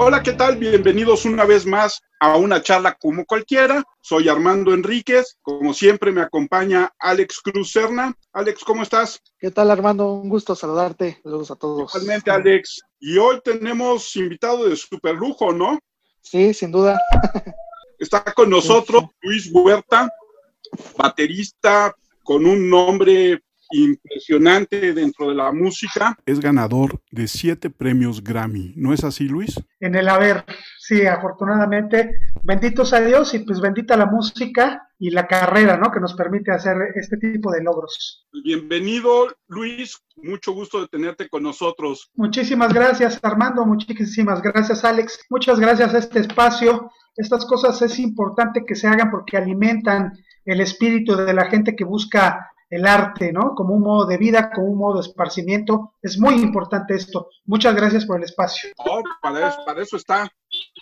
Hola, ¿qué tal? Bienvenidos una vez más a una charla como cualquiera. Soy Armando Enríquez. Como siempre me acompaña Alex Cruz Serna. Alex, ¿cómo estás? ¿Qué tal, Armando? Un gusto saludarte. Saludos a todos. Igualmente, Alex. Y hoy tenemos invitado de super lujo, ¿no? Sí, sin duda. Está con nosotros Luis Huerta, baterista con un nombre impresionante dentro de la música. Es ganador de siete premios Grammy, ¿no es así, Luis? En el haber, sí, afortunadamente, benditos a Dios y pues bendita la música y la carrera, ¿no? Que nos permite hacer este tipo de logros. Bienvenido, Luis, mucho gusto de tenerte con nosotros. Muchísimas gracias, Armando, muchísimas gracias, Alex, muchas gracias a este espacio. Estas cosas es importante que se hagan porque alimentan el espíritu de la gente que busca el arte, ¿no? Como un modo de vida, como un modo de esparcimiento. Es muy importante esto. Muchas gracias por el espacio. Oh, para, eso, para eso está.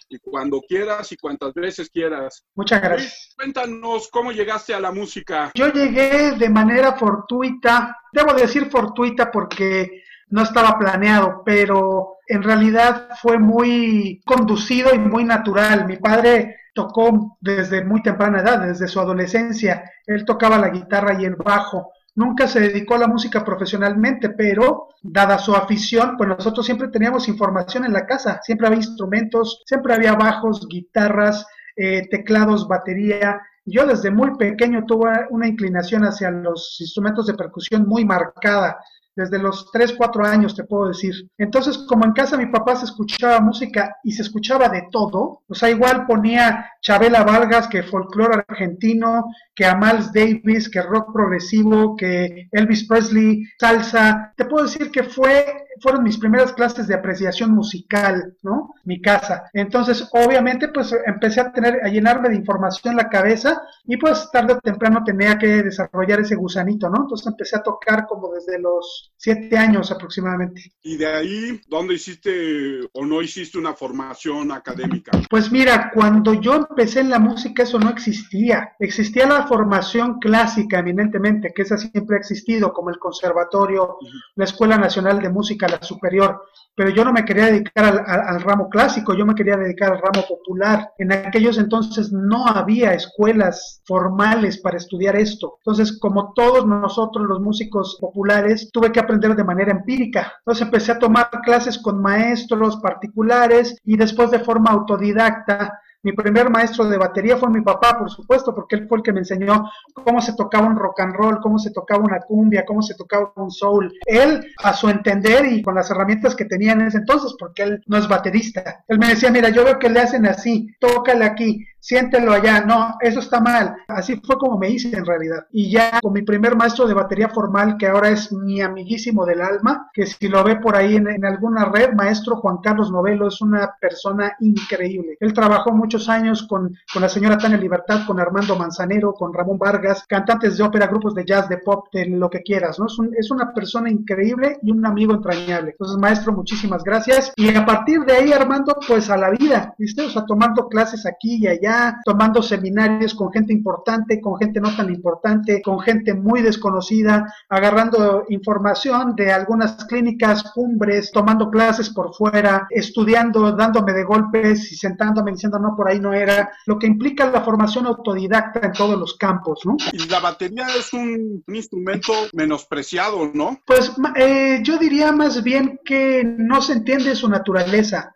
Y cuando quieras y cuantas veces quieras. Muchas gracias. cuéntanos cómo llegaste a la música. Yo llegué de manera fortuita, debo decir fortuita porque no estaba planeado, pero en realidad fue muy conducido y muy natural. Mi padre tocó desde muy temprana edad, desde su adolescencia. Él tocaba la guitarra y el bajo. Nunca se dedicó a la música profesionalmente, pero dada su afición, pues nosotros siempre teníamos información en la casa. Siempre había instrumentos, siempre había bajos, guitarras, eh, teclados, batería. Yo desde muy pequeño tuve una inclinación hacia los instrumentos de percusión muy marcada desde los 3, 4 años, te puedo decir. Entonces, como en casa mi papá se escuchaba música y se escuchaba de todo, o sea, igual ponía Chabela Vargas, que folclore argentino, que a Miles Davis, que rock progresivo, que Elvis Presley, salsa. Te puedo decir que fue fueron mis primeras clases de apreciación musical, ¿no? Mi casa. Entonces, obviamente, pues empecé a tener, a llenarme de información en la cabeza y pues tarde o temprano tenía que desarrollar ese gusanito, ¿no? Entonces empecé a tocar como desde los siete años aproximadamente. ¿Y de ahí, dónde hiciste o no hiciste una formación académica? Pues mira, cuando yo empecé en la música eso no existía. Existía la formación clásica eminentemente, que esa siempre ha existido, como el conservatorio, la Escuela Nacional de Música la superior, pero yo no me quería dedicar al, ramo clásico, yo me quería dedicar al ramo popular. En aquellos entonces no había escuelas formales para estudiar esto. Entonces, como todos nosotros los músicos populares, tuve que aprender de manera empírica. Entonces empecé a tomar clases con maestros particulares y después de forma autodidacta mi primer maestro de batería fue mi papá, por supuesto, porque él fue el que me enseñó cómo se tocaba un rock and roll, cómo se tocaba una cumbia, cómo se tocaba un soul. Él, a su entender y con las herramientas que tenía en ese entonces, porque él no es baterista, él me decía, mira, yo veo que le hacen así, tócale aquí, siéntelo allá, no, eso está mal. Así fue como me hice en realidad. Y ya con mi primer maestro de batería formal, que ahora es mi amiguísimo del alma, que si lo ve por ahí en, alguna red, maestro Juan Carlos Novelo es una persona increíble. Él trabajó muchos años con, con la señora Tania Libertad, con Armando Manzanero, con Ramón Vargas, cantantes de ópera, grupos de jazz, de pop, de lo que quieras, ¿no? Es, es una persona increíble y un amigo entrañable. Entonces, maestro, muchísimas gracias. Y a partir de ahí, Armando, pues a la vida, ¿viste? O sea, tomando clases aquí y allá tomando seminarios con gente importante, con gente no tan importante, con gente muy desconocida, agarrando información de algunas clínicas, cumbres, tomando clases por fuera, estudiando, dándome de golpes y sentándome diciendo no, por ahí no era, lo que implica la formación autodidacta en todos los campos, ¿no? Y la batería es un, instrumento menospreciado, ¿no? Pues eh, yo diría más bien que no se entiende su naturaleza.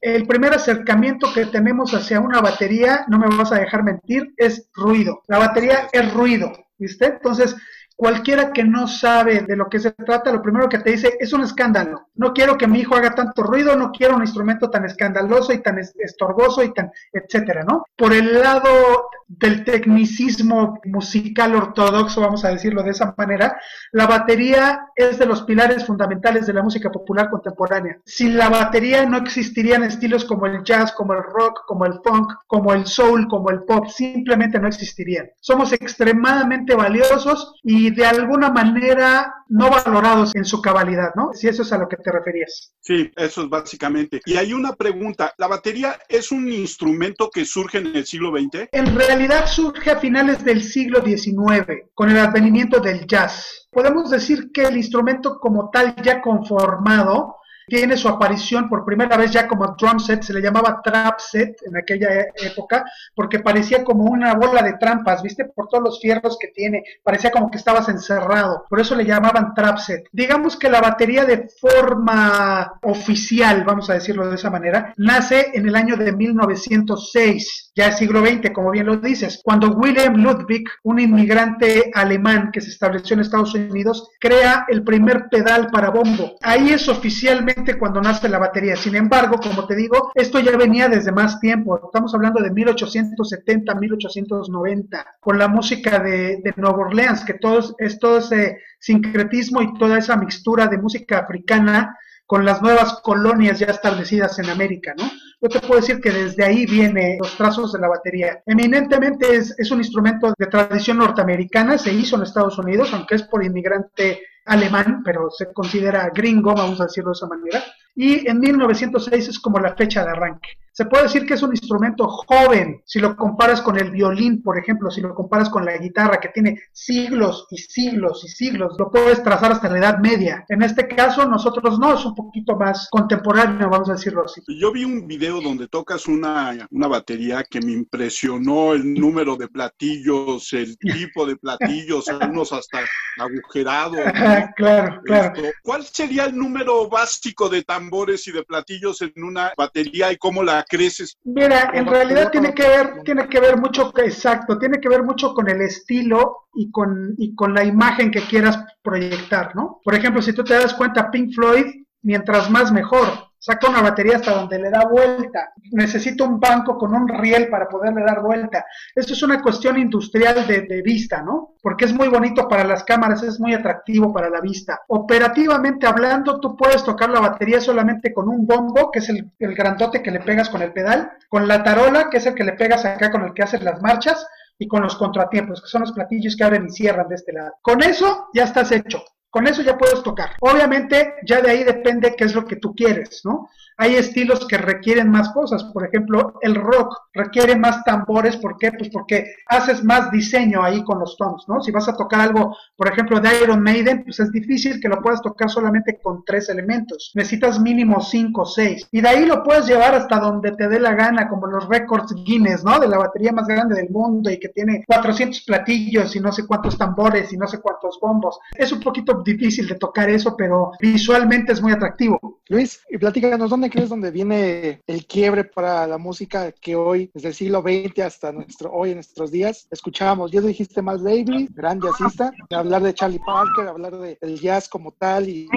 El primer acercamiento que tenemos hacia una batería no me vas a dejar mentir, es ruido. La batería es ruido, ¿viste? Entonces, cualquiera que no sabe de lo que se trata, lo primero que te dice es un escándalo. No quiero que mi hijo haga tanto ruido, no quiero un instrumento tan escandaloso y tan estorboso y tan, etcétera, ¿no? Por el lado del tecnicismo musical ortodoxo, vamos a decirlo de esa manera, la batería es de los pilares fundamentales de la música popular contemporánea. Sin la batería no existirían estilos como el jazz, como el rock, como el funk, como el soul, como el pop, simplemente no existirían. Somos extremadamente valiosos y de alguna manera no valorados en su cabalidad, ¿no? Si eso es a lo que te referías. Sí, eso es básicamente. Y hay una pregunta, ¿la batería es un instrumento que surge en el siglo XX? En realidad surge a finales del siglo XIX, con el advenimiento del jazz. Podemos decir que el instrumento como tal ya conformado tiene su aparición por primera vez ya como drum set, se le llamaba trap set en aquella época, porque parecía como una bola de trampas, ¿viste? Por todos los fierros que tiene, parecía como que estabas encerrado, por eso le llamaban trap set. Digamos que la batería de forma oficial, vamos a decirlo de esa manera, nace en el año de 1906, ya siglo XX, como bien lo dices, cuando William Ludwig, un inmigrante alemán que se estableció en Estados Unidos, crea el primer pedal para bombo. Ahí es oficialmente cuando nace la batería. Sin embargo, como te digo, esto ya venía desde más tiempo. Estamos hablando de 1870, 1890, con la música de, de Nueva Orleans, que todo es todo ese sincretismo y toda esa mixtura de música africana con las nuevas colonias ya establecidas en América. Yo te puedo decir que desde ahí vienen los trazos de la batería. Eminentemente es, es un instrumento de tradición norteamericana, se hizo en Estados Unidos, aunque es por inmigrante alemán, pero se considera gringo, vamos a decirlo de esa manera. Y en 1906 es como la fecha de arranque. Se puede decir que es un instrumento joven, si lo comparas con el violín, por ejemplo, si lo comparas con la guitarra, que tiene siglos y siglos y siglos, lo puedes trazar hasta la Edad Media. En este caso, nosotros no, es un poquito más contemporáneo, vamos a decirlo así. Yo vi un video donde tocas una, una batería que me impresionó el número de platillos, el tipo de platillos, algunos hasta agujerados. claro, claro. ¿Cuál sería el número básico de tambores y de platillos en una batería y cómo la creces? Mira, en realidad tiene que ver, tiene que ver mucho, exacto, tiene que ver mucho con el estilo y con, y con la imagen que quieras proyectar, ¿no? Por ejemplo, si tú te das cuenta, Pink Floyd, mientras más mejor saca una batería hasta donde le da vuelta. Necesito un banco con un riel para poderle dar vuelta. Esto es una cuestión industrial de, vista, ¿no? Porque es muy bonito para las cámaras, es muy atractivo para la vista. Operativamente hablando, tú puedes tocar la batería solamente con un bombo, que es el, el grandote que le pegas con el pedal, con la tarola, que es el que le pegas acá con el que haces las marchas, y con los contratiempos, que son los platillos que abren y cierran de este lado. Con eso ya estás hecho. Con eso ya puedes tocar. Obviamente, ya de ahí depende qué es lo que tú quieres, ¿no? Hay estilos que requieren más cosas. Por ejemplo, el rock requiere más tambores. ¿Por qué? Pues porque haces más diseño ahí con los tonos, ¿no? Si vas a tocar algo, por ejemplo, de Iron Maiden, pues es difícil que lo puedas tocar solamente con tres elementos. Necesitas mínimo cinco o seis. Y de ahí lo puedes llevar hasta donde te dé la gana, como los récords Guinness, ¿no? De la batería más grande del mundo y que tiene 400 platillos y no sé cuántos tambores y no sé cuántos bombos. Es un poquito difícil de tocar eso, pero visualmente es muy atractivo. Luis, y platícanos, ¿dónde crees donde viene el quiebre para la música que hoy, desde el siglo XX hasta nuestro, hoy en nuestros días, escuchábamos? Ya dijiste más Davis, gran jazzista, hablar de Charlie Parker, hablar del jazz como tal, y,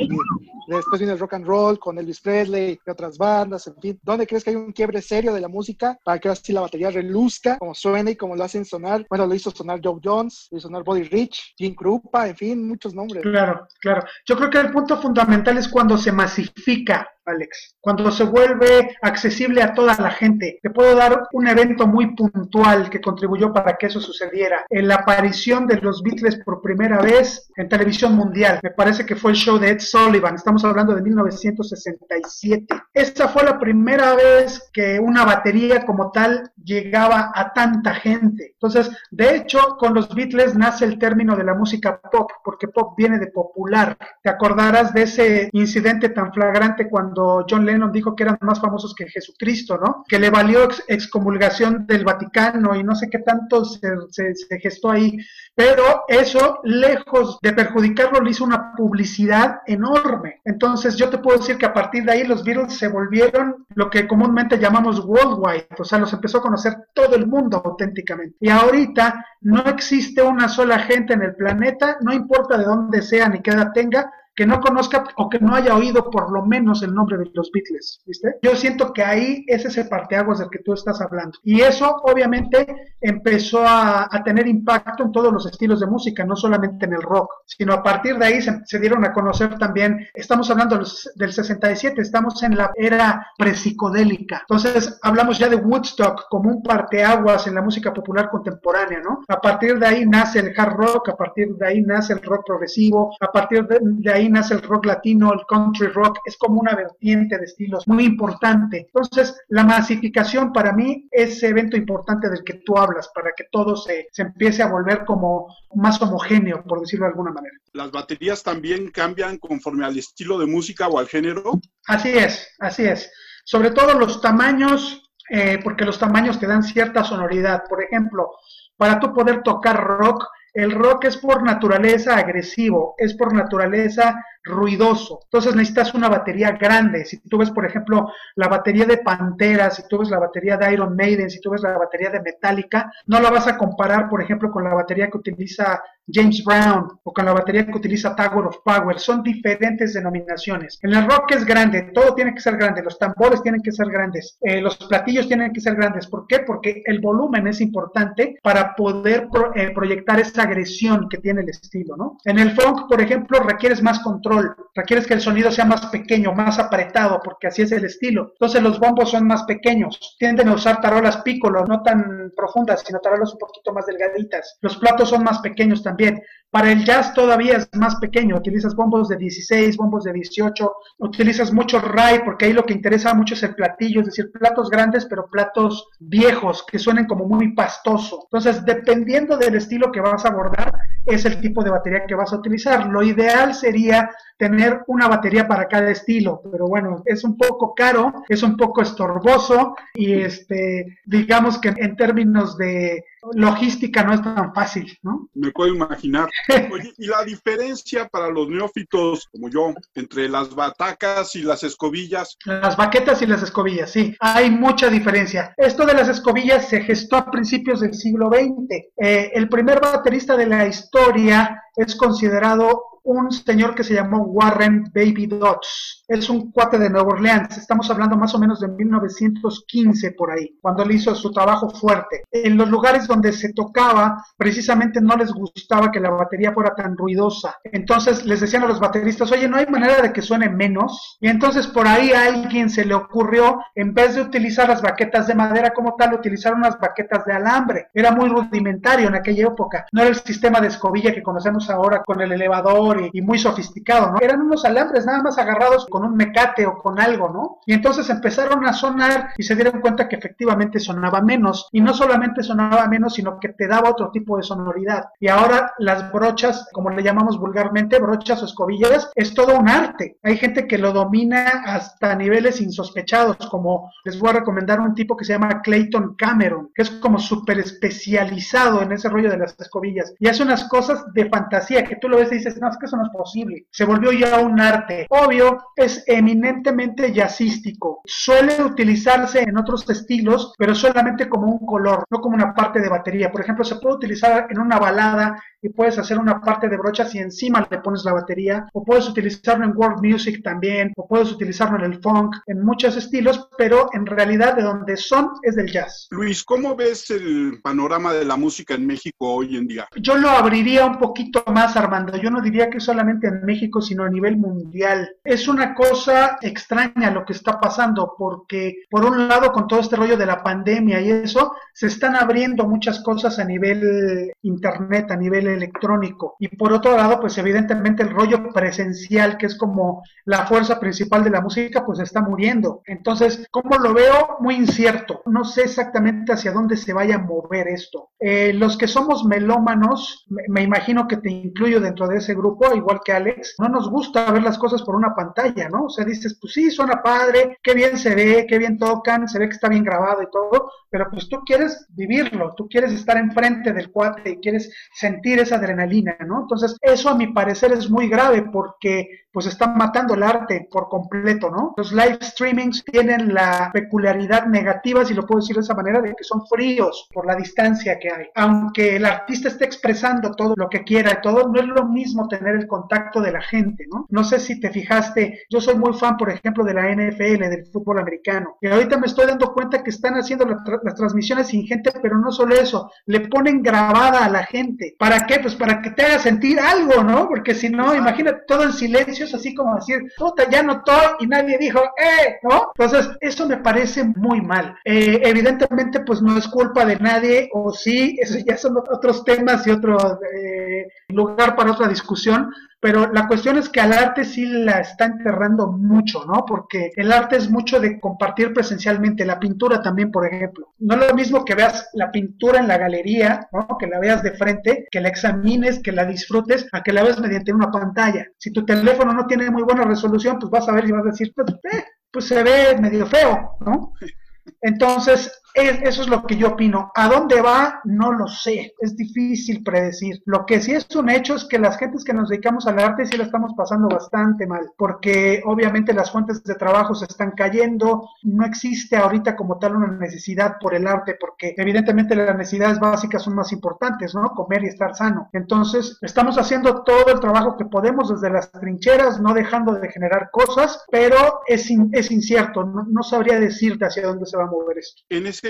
después viene el rock and roll con Elvis Presley y otras bandas, en fin. ¿Dónde crees que hay un quiebre serio de la música para que así la batería reluzca, como suena y como lo hacen sonar? Bueno, lo hizo sonar Joe Jones, lo hizo sonar Body Rich, Jim Krupa, en fin, muchos nombres. Claro, claro. Yo creo que el punto fundamental es cuando se masifica Alex. Cuando se vuelve accesible a toda la gente. Te puedo dar un evento muy puntual que contribuyó para que eso sucediera. En la aparición de los Beatles por primera vez en televisión mundial. Me parece que fue el show de Ed Sullivan. Estamos hablando de 1967. Esta fue la primera vez que una batería como tal llegaba a tanta gente. Entonces, de hecho, con los Beatles nace el término de la música pop, porque pop viene de popular. Te acordarás de ese incidente tan flagrante cuando John Lennon dijo que eran más famosos que Jesucristo, ¿no? Que le valió excomulgación del Vaticano y no sé qué tanto se, se, gestó ahí. Pero eso, lejos de perjudicarlo, le hizo una publicidad enorme. Entonces yo te puedo decir que a partir de ahí los Beatles se volvieron lo que comúnmente llamamos worldwide, o sea, los empezó a conocer todo el mundo auténticamente. Y ahorita no existe una sola gente en el planeta, no importa de dónde sea ni qué edad tenga, que no conozca o que no haya oído por lo menos el nombre de los Beatles, ¿viste? Yo siento que ahí es ese parteaguas del que tú estás hablando. Y eso obviamente empezó a, tener impacto en todos los estilos de música, no solamente en el rock, sino a partir de ahí se, dieron a conocer también, estamos hablando del 67, estamos en la era presicodélica. Entonces hablamos ya de Woodstock como un parteaguas en la música popular contemporánea, ¿no? A partir de ahí nace el hard rock, a partir de ahí nace el rock progresivo, a partir de ahí ahí nace el rock latino, el country rock, es como una vertiente de estilos muy importante. Entonces, la masificación para mí es ese evento importante del que tú hablas, para que todo se, se empiece a volver como más homogéneo, por decirlo de alguna manera. ¿Las baterías también cambian conforme al estilo de música o al género? Así es, así es. Sobre todo los tamaños, eh, porque los tamaños te dan cierta sonoridad. Por ejemplo, para tú poder tocar rock, el rock es por naturaleza agresivo, es por naturaleza ruidoso. Entonces necesitas una batería grande. Si tú ves, por ejemplo, la batería de Pantera, si tú ves la batería de Iron Maiden, si tú ves la batería de Metallica, no la vas a comparar, por ejemplo, con la batería que utiliza James Brown o con la batería que utiliza Tower of Power. Son diferentes denominaciones. En el rock es grande, todo tiene que ser grande, los tambores tienen que ser grandes, eh, los platillos tienen que ser grandes. ¿Por qué? Porque el volumen es importante para poder eh, proyectar esa agresión que tiene el estilo, ¿no? En el funk, por ejemplo, requieres más control, requieres que el sonido sea más pequeño, más apretado, porque así es el estilo. Entonces los bombos son más pequeños, tienden a usar tarolas piccolo, no tan profundas, sino tarolas un poquito más delgaditas. Los platos son más pequeños también. Para el jazz todavía es más pequeño, utilizas bombos de 16, bombos de 18, utilizas mucho ray porque ahí lo que interesa mucho es el platillo, es decir, platos grandes pero platos viejos que suenen como muy pastoso. Entonces, dependiendo del estilo que vas a abordar, es el tipo de batería que vas a utilizar. Lo ideal sería tener una batería para cada estilo, pero bueno, es un poco caro, es un poco estorboso y este, digamos que en términos de logística no es tan fácil, ¿no? Me puedo imaginar. Oye, y la diferencia para los neófitos como yo entre las batacas y las escobillas. Las baquetas y las escobillas, sí, hay mucha diferencia. Esto de las escobillas se gestó a principios del siglo XX. Eh, el primer baterista de la historia es considerado un señor que se llamó Warren Baby Dodds. Es un cuate de Nueva Orleans. Estamos hablando más o menos de 1915 por ahí, cuando él hizo su trabajo fuerte. En los lugares donde se tocaba, precisamente no les gustaba que la batería fuera tan ruidosa. Entonces les decían a los bateristas, oye, no hay manera de que suene menos. Y entonces por ahí a alguien se le ocurrió, en vez de utilizar las baquetas de madera como tal, utilizar unas baquetas de alambre. Era muy rudimentario en aquella época. No era el sistema de escobilla que conocemos ahora con el elevador y, muy sofisticado, ¿no? Eran unos alambres nada más agarrados con un mecate o con algo, ¿no? Y entonces empezaron a sonar y se dieron cuenta que efectivamente sonaba menos. Y no solamente sonaba menos, sino que te daba otro tipo de sonoridad. Y ahora las brochas, como le llamamos vulgarmente, brochas o escobillas, es todo un arte. Hay gente que lo domina hasta niveles insospechados, como les voy a recomendar un tipo que se llama Clayton Cameron, que es como súper especializado en ese rollo de las escobillas. Y hace unas cosas de fantasía que tú lo ves y dices, no, que eso no es posible. Se volvió ya un arte. Obvio, es eminentemente jazzístico. Suele utilizarse en otros estilos, pero solamente como un color, no como una parte de batería. Por ejemplo, se puede utilizar en una balada y puedes hacer una parte de brochas y encima le pones la batería, o puedes utilizarlo en world music también, o puedes utilizarlo en el funk, en muchos estilos, pero en realidad de donde son es del jazz. Luis, ¿cómo ves el panorama de la música en México hoy en día? Yo lo abriría un poquito más, Armando. Yo no diría que solamente en México, sino a nivel mundial. Es una cosa extraña lo que está pasando, porque por un lado, con todo este rollo de la pandemia y eso, se están abriendo muchas cosas a nivel internet, a nivel electrónico. Y por otro lado, pues evidentemente el rollo presencial, que es como la fuerza principal de la música, pues está muriendo. Entonces, ¿cómo lo veo? Muy incierto. No sé exactamente hacia dónde se vaya a mover esto. Eh, los que somos melómanos, me, imagino que te incluyo dentro de ese grupo, igual que Alex, no nos gusta ver las cosas por una pantalla, ¿no? O sea, dices, pues sí, suena padre, qué bien se ve, qué bien tocan, se ve que está bien grabado y todo, pero pues tú quieres vivirlo, tú quieres estar enfrente del cuate y quieres sentir esa adrenalina, ¿no? Entonces, eso a mi parecer es muy grave porque pues están matando el arte por completo, ¿no? Los live streamings tienen la peculiaridad negativa, si lo puedo decir de esa manera, de que son fríos por la distancia que hay. Aunque el artista esté expresando todo lo que quiera y todo, no es lo mismo tener el contacto de la gente, ¿no? No sé si te fijaste, yo soy muy fan, por ejemplo, de la NFL, del fútbol americano, y ahorita me estoy dando cuenta que están haciendo las transmisiones sin gente, pero no solo eso, le ponen grabada a la gente. ¿Para qué? Pues para que te haga sentir algo, ¿no? Porque si no, imagínate todo en silencio, es así como decir, puta, ya no estoy, y nadie dijo, ¡eh! ¿No? Entonces, eso me parece muy mal. Eh, evidentemente, pues no es culpa de nadie, o sí, eso ya son otros temas y otros... Eh, lugar para otra discusión, pero la cuestión es que al arte sí la está enterrando mucho, ¿no? Porque el arte es mucho de compartir presencialmente, la pintura también, por ejemplo. No es lo mismo que veas la pintura en la galería, ¿no? Que la veas de frente, que la examines, que la disfrutes, a que la veas mediante una pantalla. Si tu teléfono no tiene muy buena resolución, pues vas a ver y vas a decir, pues, eh, pues se ve medio feo, ¿no? Entonces, eso es lo que yo opino. ¿A dónde va? No lo sé. Es difícil predecir. Lo que sí es un hecho es que las gentes que nos dedicamos al arte sí la estamos pasando bastante mal, porque obviamente las fuentes de trabajo se están cayendo. No existe ahorita como tal una necesidad por el arte, porque evidentemente las necesidades básicas son más importantes, ¿no? Comer y estar sano. Entonces, estamos haciendo todo el trabajo que podemos desde las trincheras, no dejando de generar cosas, pero es, es incierto. No, sabría decirte hacia dónde se va a mover esto.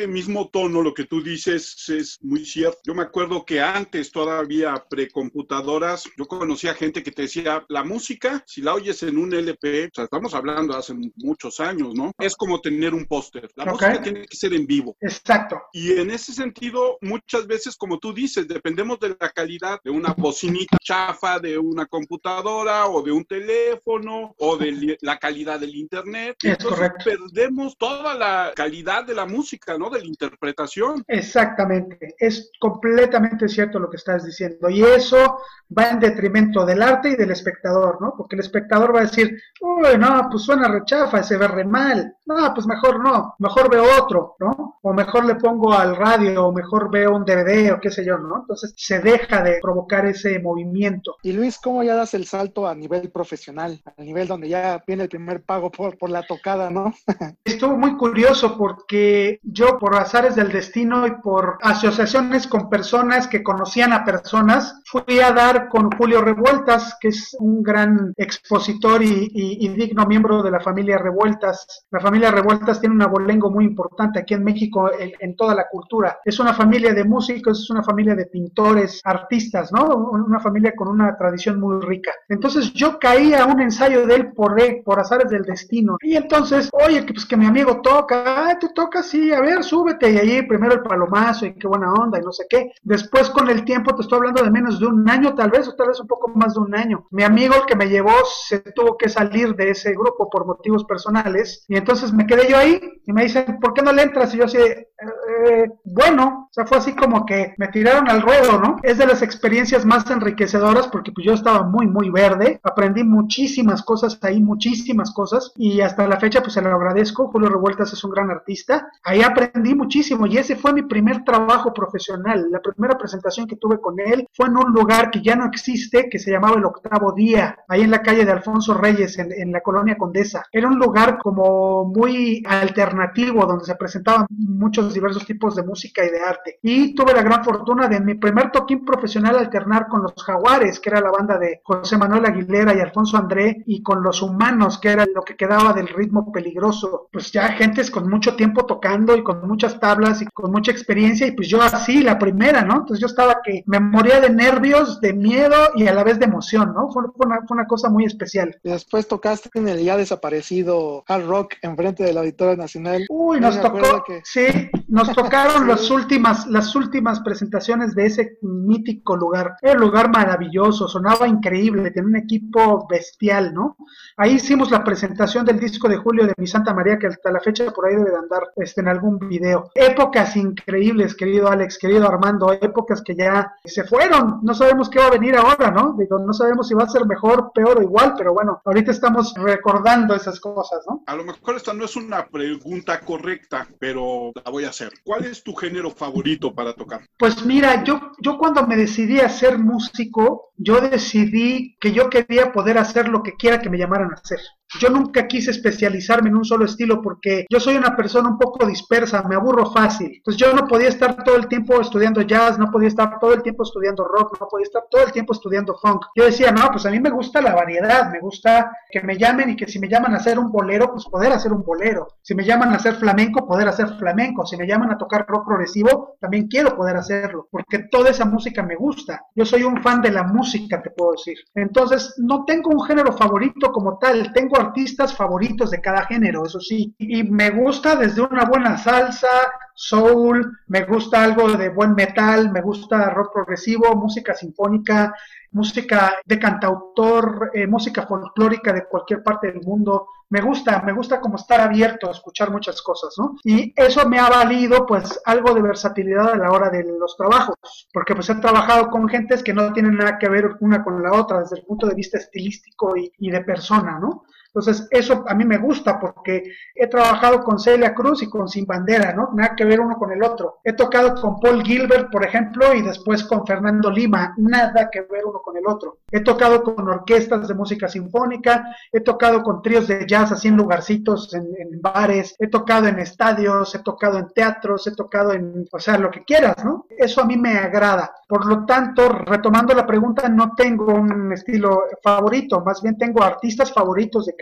Mismo tono, lo que tú dices es muy cierto. Yo me acuerdo que antes todavía precomputadoras, yo conocía gente que te decía, la música, si la oyes en un LP, o sea, estamos hablando hace muchos años, ¿no? Es como tener un póster. La música tiene que ser en vivo. Exacto. Y en ese sentido, muchas veces, como tú dices, dependemos de la calidad de una bocinita chafa, de una computadora o de un teléfono o de la calidad del internet. Es correcto. Perdemos toda la calidad de la música, ¿no? De la interpretación. Exactamente, es completamente cierto lo que estás diciendo. Y eso va en detrimento del arte y del espectador, ¿no? Porque el espectador va a decir, uy, no, pues suena rechafa, se ve re mal. No, pues mejor no, mejor veo otro, ¿no? O mejor le pongo al radio, o mejor veo un DVD, o qué sé yo, ¿no? Entonces se deja de provocar ese movimiento. Y Luis, ¿cómo ya das el salto a nivel profesional? A nivel donde ya viene el primer pago por, por la tocada, ¿no? Estuvo muy curioso porque yo, por azares del destino y por asociaciones con personas que conocían a personas, fui a dar con Julio Revueltas, que es un gran expositor y, digno miembro de la familia Revueltas. La familia Revueltas tiene un abolengo muy importante aquí en México en, toda la cultura. Es una familia de músicos, es una familia de pintores, artistas, ¿no? Una familia con una tradición muy rica. Entonces yo caí a un ensayo de él por, por azares del destino. Y entonces, oye, pues que mi amigo toca, ah, tú tocas, sí, a ver, súbete. Y ahí primero el palomazo y qué buena onda y no sé qué. Después con el tiempo, te estoy hablando de menos de un año tal vez, o tal vez un poco más de un año. Mi amigo, el que me llevó, se tuvo que salir de ese grupo por motivos personales y entonces me quedé yo ahí y me dicen, ¿por qué no le entras? Y yo así, eh, bueno, o sea, fue así como que me tiraron al ruedo, ¿no? Es de las experiencias más enriquecedoras porque pues yo estaba muy, muy verde, aprendí muchísimas cosas ahí, muchísimas cosas y hasta la fecha pues se lo agradezco, Julio Revueltas es un gran artista, ahí aprendí muchísimo y ese fue mi primer trabajo profesional, la primera presentación que tuve con él fue en un lugar que ya no existe, que se llamaba el Octavo Día, ahí en la calle de Alfonso Reyes, en, en la colonia Condesa. Era un lugar como muy alternativo donde se presentaban muchos diversos tipos de música y de arte. Y tuve la gran fortuna de en mi primer toquín profesional alternar con los Jaguares, que era la banda de José Manuel Aguilera y Alfonso André, y con los Humanos, que era lo que quedaba del ritmo peligroso. Pues ya gentes con mucho tiempo tocando y con muchas tablas y con mucha experiencia, y pues yo así, la primera, ¿no? Entonces yo estaba que me moría de nervios, de miedo y a la vez de emoción, ¿no? Fue, una, fue una cosa muy especial. Después tocaste en el ya desaparecido Hard Rock enfrente del Auditorio Nacional. Uy, nos tocó, sí, nos tocaron las últimas, las últimas presentaciones de ese mítico lugar. Era un lugar maravilloso, sonaba increíble, tenía un equipo bestial, ¿no? Ahí hicimos la presentación del disco de Julio de Mi Santa María, que hasta la fecha por ahí debe de andar este, en algún video. Épocas increíbles, querido Alex, querido Armando, épocas que ya se fueron. No sabemos qué va a venir ahora, ¿no? Digo, no sabemos si va a ser mejor, peor o igual, pero bueno, ahorita estamos recordando esas cosas, ¿no? A lo mejor esta no es una pregunta correcta, pero la voy a hacer. ¿Cuál es tu género favorito para tocar? Pues mira, yo, yo cuando me decidí a ser músico, yo decidí que yo quería poder hacer lo que quiera que me llamaran a hacer. Yo nunca quise especializarme en un solo estilo porque yo soy una persona un poco dispersa, me aburro fácil. Entonces yo no podía estar todo el tiempo estudiando jazz, no podía estar todo el tiempo estudiando rock, no podía estar todo el tiempo estudiando funk. Yo decía, no, pues a mí me gusta la variedad, me gusta que me llamen y que si me llaman a hacer un bolero, pues poder hacer un bolero. Si me llaman a hacer flamenco, poder hacer flamenco. Si me llaman a tocar rock progresivo, también quiero poder hacerlo, porque toda esa música me gusta. Yo soy un fan de la música, te puedo decir. Entonces, no tengo un género favorito como tal, tengo artistas favoritos de cada género, eso sí. Y me gusta desde una buena salsa, soul, me gusta algo de buen metal, me gusta rock progresivo, música sinfónica, música de cantautor, eh, música folclórica de cualquier parte del mundo. Me gusta, me gusta como estar abierto a escuchar muchas cosas, ¿no? Y eso me ha valido pues algo de versatilidad a la hora de los trabajos, porque pues he trabajado con gentes que no tienen nada que ver una con la otra desde el punto de vista estilístico y, y de persona, ¿no? Entonces, eso a mí me gusta porque he trabajado con Celia Cruz y con Sin Bandera, ¿no? Nada que ver uno con el otro. He tocado con Paul Gilbert, por ejemplo, y después con Fernando Lima, nada que ver uno con el otro. He tocado con orquestas de música sinfónica, he tocado con tríos de jazz así en lugarcitos, en, bares, he tocado en estadios, he tocado en teatros, he tocado en, o sea, lo que quieras, ¿no? Eso a mí me agrada. Por lo tanto, retomando la pregunta, no tengo un estilo favorito, más bien tengo artistas favoritos de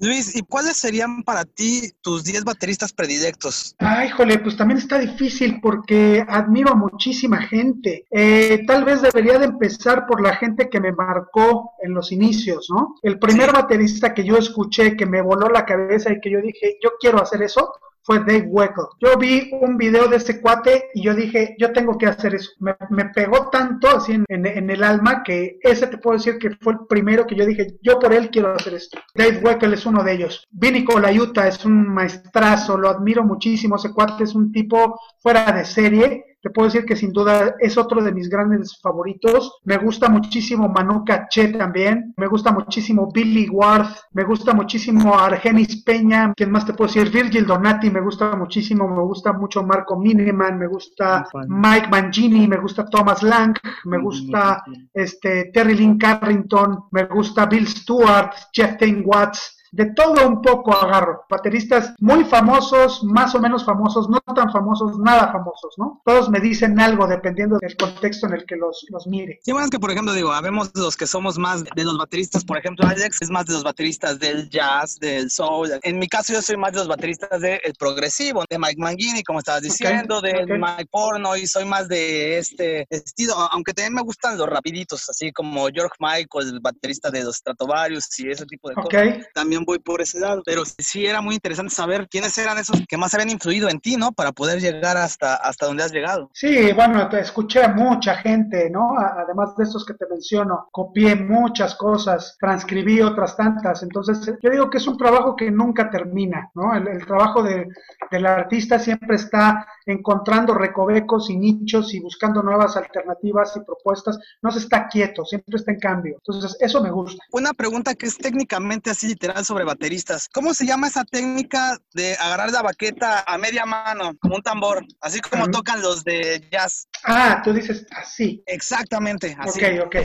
Luis, ¿y cuáles serían para ti tus 10 bateristas predilectos? Ay, jole, pues también está difícil porque admiro a muchísima gente. Eh, tal vez debería de empezar por la gente que me marcó en los inicios, ¿no? El primer baterista que yo escuché que me voló la cabeza y que yo dije, yo quiero hacer eso, fue Dave Weckl. Yo vi un video de ese cuate y yo dije, yo tengo que hacer eso. Me, pegó tanto así en, el alma que ese te puedo decir que fue el primero que yo dije, yo por él quiero hacer esto. Dave Weckl es uno de ellos. Vinny Colaiuta es un maestrazo, lo admiro muchísimo. Ese cuate es un tipo fuera de serie te puedo decir que sin duda es otro de mis grandes favoritos. Me gusta muchísimo Manu Caché también, me gusta muchísimo Billy Ward, me gusta muchísimo Argenis Peña, ¿quién más te puedo decir? Virgil Donati, me gusta muchísimo, me gusta mucho Marco Miniman, me gusta Mike Mangini, me gusta Thomas Lang, me gusta este Terry Lynn Carrington, me gusta Bill Stewart, Jeff Tain Watts, de todo un poco agarro. Bateristas muy famosos, más o menos famosos, no tan famosos, nada famosos, ¿no? Todos me dicen algo dependiendo del contexto en el que los, los mire. Sí, bueno, es que por ejemplo, digo, habemos los que somos más de los bateristas, por ejemplo, Alex es más de los bateristas del jazz, del soul. En mi caso, yo soy más de los bateristas del progresivo, de Mike Mangini, como estabas diciendo, de Mike Porno, y soy más de este estilo, aunque también me gustan los rapiditos, así como George Michael, el baterista de los Stratovarius y ese tipo de cosas. También voy por ese lado, pero sí era muy interesante saber quiénes eran esos que más habían influido en ti, ¿no? Para poder llegar hasta, hasta donde has llegado. Sí, bueno, te escuché a mucha gente, ¿no? Además de estos que te menciono, copié muchas cosas, transcribí otras tantas, entonces yo digo que es un trabajo que nunca termina, ¿no? El, trabajo de, del artista siempre está encontrando recovecos y nichos y buscando nuevas alternativas y propuestas, no se está quieto, siempre está en cambio, entonces eso me gusta. Una pregunta que es técnicamente así literal sobre bateristas. ¿Cómo se llama esa técnica de agarrar la baqueta a media mano, como un tambor, así como tocan los de jazz? Ah, tú dices así. Exactamente, así. Ok, ok.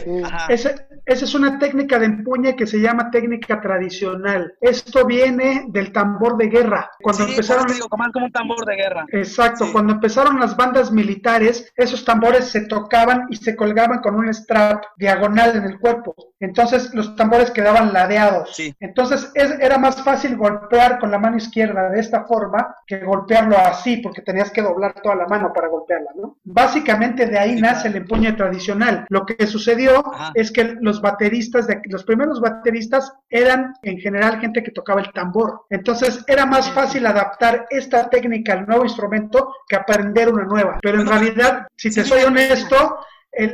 Esa, es una técnica de empuñe que se llama técnica tradicional. Esto viene del tambor de guerra. Cuando empezaron... Digo, como, un tambor de guerra. Exacto, cuando empezaron las bandas militares, esos tambores se tocaban y se colgaban con un strap diagonal en el cuerpo. Entonces los tambores quedaban ladeados. Sí. Entonces era más fácil golpear con la mano izquierda de esta forma que golpearlo así, porque tenías que doblar toda la mano para golpearla, ¿no? Básicamente de ahí nace el empuño tradicional. Lo que sucedió es que los bateristas, de, los primeros bateristas eran en general gente que tocaba el tambor. Entonces era más fácil adaptar esta técnica al nuevo instrumento que aprender una nueva. Pero en realidad, si te soy honesto,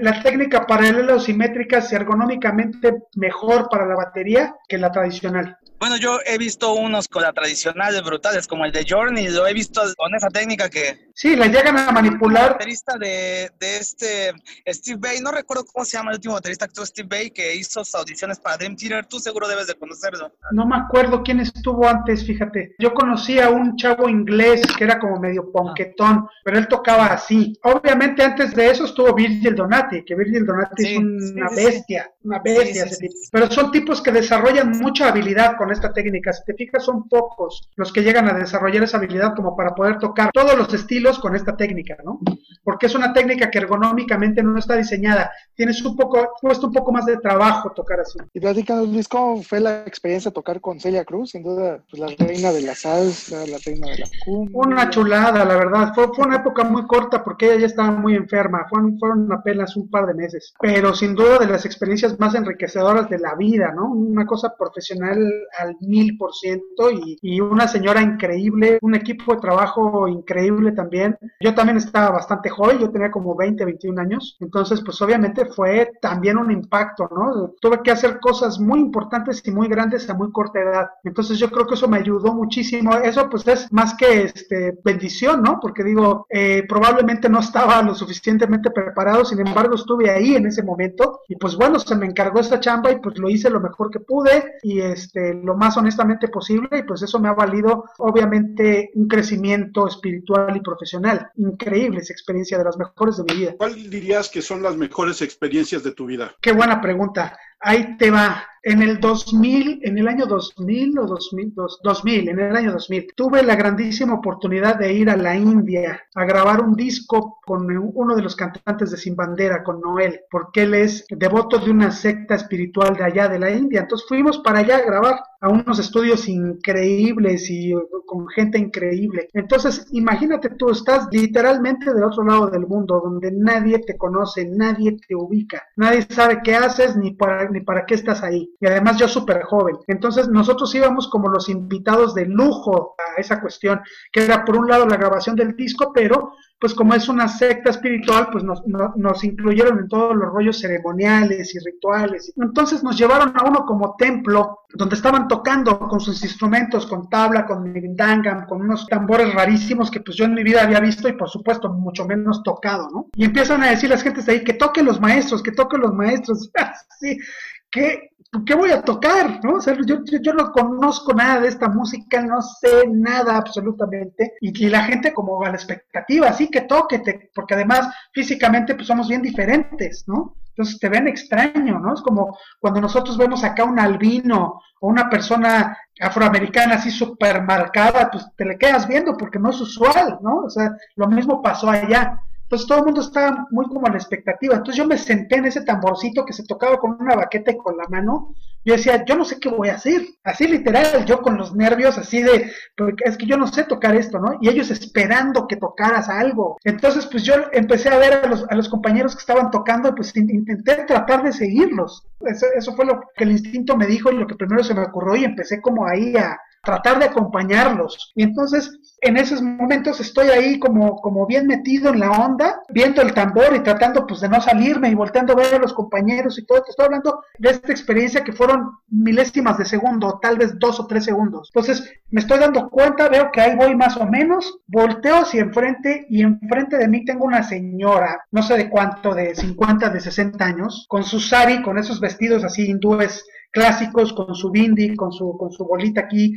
la técnica paralela o simétrica es ergonómicamente mejor para la batería que la tradicional. Bueno, yo he visto unos con la tradicional brutales, como el de Journey, lo he visto con esa técnica que... Sí, la llegan a manipular. El baterista de, de, este Steve Bay, no recuerdo cómo se llama el último baterista que Steve Bay, que hizo sus audiciones para Dream Theater, tú seguro debes de conocerlo. No me acuerdo quién estuvo antes, fíjate. Yo conocí a un chavo inglés que era como medio ponquetón, pero él tocaba así. Obviamente antes de eso estuvo Virgil Donati, que Virgil Donati es una bestia, una bestia. Pero son tipos que desarrollan mucha habilidad con esta técnica. Si te fijas, son pocos los que llegan a desarrollar esa habilidad como para poder tocar todos los estilos con esta técnica, ¿no? Porque es una técnica que ergonómicamente no está diseñada. Tienes un poco, cuesta un poco más de trabajo tocar así. Y platícanos, Luis, ¿cómo fue la experiencia de tocar con Celia Cruz? Sin duda, pues, la reina de la salsa, la reina de la cumbia. Una chulada, la verdad. Fue, fue una época muy corta porque ella ya estaba muy enferma. Fueron, fueron apenas un par de meses. Pero sin duda de las experiencias más enriquecedoras de la vida, ¿no? Una cosa profesional al mil por ciento y una señora increíble, un equipo de trabajo increíble también. Yo también estaba bastante joven, yo tenía como 20, 21 años, entonces pues obviamente fue también un impacto, ¿no? Tuve que hacer cosas muy importantes y muy grandes a muy corta edad. Entonces yo creo que eso me ayudó muchísimo. Eso pues es más que este, bendición, ¿no? Porque digo, eh, probablemente no estaba lo suficientemente preparado, sin embargo estuve ahí en ese momento y pues bueno, se me encargó esa chamba y pues lo hice lo mejor que pude y este, lo más honestamente posible y pues eso me ha valido obviamente un crecimiento espiritual y profesional. Increíble esa experiencia de las mejores de mi vida. ¿Cuál dirías que son las mejores experiencias de tu vida? Qué buena pregunta. Ahí te va. En el 2000, en el año 2000 o 2000, 2000, en el año 2000, tuve la grandísima oportunidad de ir a la India a grabar un disco con uno de los cantantes de Sin Bandera, con Noel, porque él es devoto de una secta espiritual de allá de la India. Entonces fuimos para allá a grabar a unos estudios increíbles y con gente increíble. Entonces, imagínate tú, estás literalmente del otro lado del mundo, donde nadie te conoce, nadie te ubica, nadie sabe qué haces ni para, ni para qué estás ahí y además yo súper joven. Entonces nosotros íbamos como los invitados de lujo a esa cuestión, que era por un lado la grabación del disco, pero pues como es una secta espiritual, pues nos, nos incluyeron en todos los rollos ceremoniales y rituales. Entonces nos llevaron a uno como templo, donde estaban tocando con sus instrumentos, con tabla, con mirindangam, con unos tambores rarísimos que pues yo en mi vida había visto y por supuesto mucho menos tocado, ¿no? Y empiezan a decir las gentes ahí que toquen los maestros, que toquen los maestros, así, que ¿qué voy a tocar? ¿no? yo, no conozco nada de esta música, no sé nada absolutamente. Y, la gente como a la expectativa, sí que toque, porque además físicamente pues somos bien diferentes, ¿no? Entonces te ven extraño, ¿no? Es como cuando nosotros vemos acá un albino o una persona afroamericana así súper marcada, pues te le quedas viendo porque no es usual, ¿no? O sea, lo mismo pasó allá pues todo el mundo estaba muy como a la expectativa. Entonces yo me senté en ese tamborcito que se tocaba con una baqueta y con la mano. Yo decía, yo no sé qué voy a hacer. Así literal, yo con los nervios, así de, porque es que yo no sé tocar esto, ¿no? Y ellos esperando que tocaras algo. Entonces, pues yo empecé a ver a los, a los compañeros que estaban tocando pues intenté tratar de seguirlos. Eso, eso fue lo que el instinto me dijo y lo que primero se me ocurrió y empecé como ahí a, tratar de acompañarlos. Y entonces, en esos momentos estoy ahí como, como bien metido en la onda, viendo el tambor y tratando pues de no salirme y volteando a ver a los compañeros y todo. Te estoy hablando de esta experiencia que fueron milésimas de segundo, tal vez dos o tres segundos. Entonces, me estoy dando cuenta, veo que ahí voy más o menos, volteo hacia enfrente y enfrente de mí tengo una señora, no sé de cuánto, de 50, de 60 años, con su sari, con esos vestidos así hindúes clásicos con su bindi, con su, con su bolita aquí,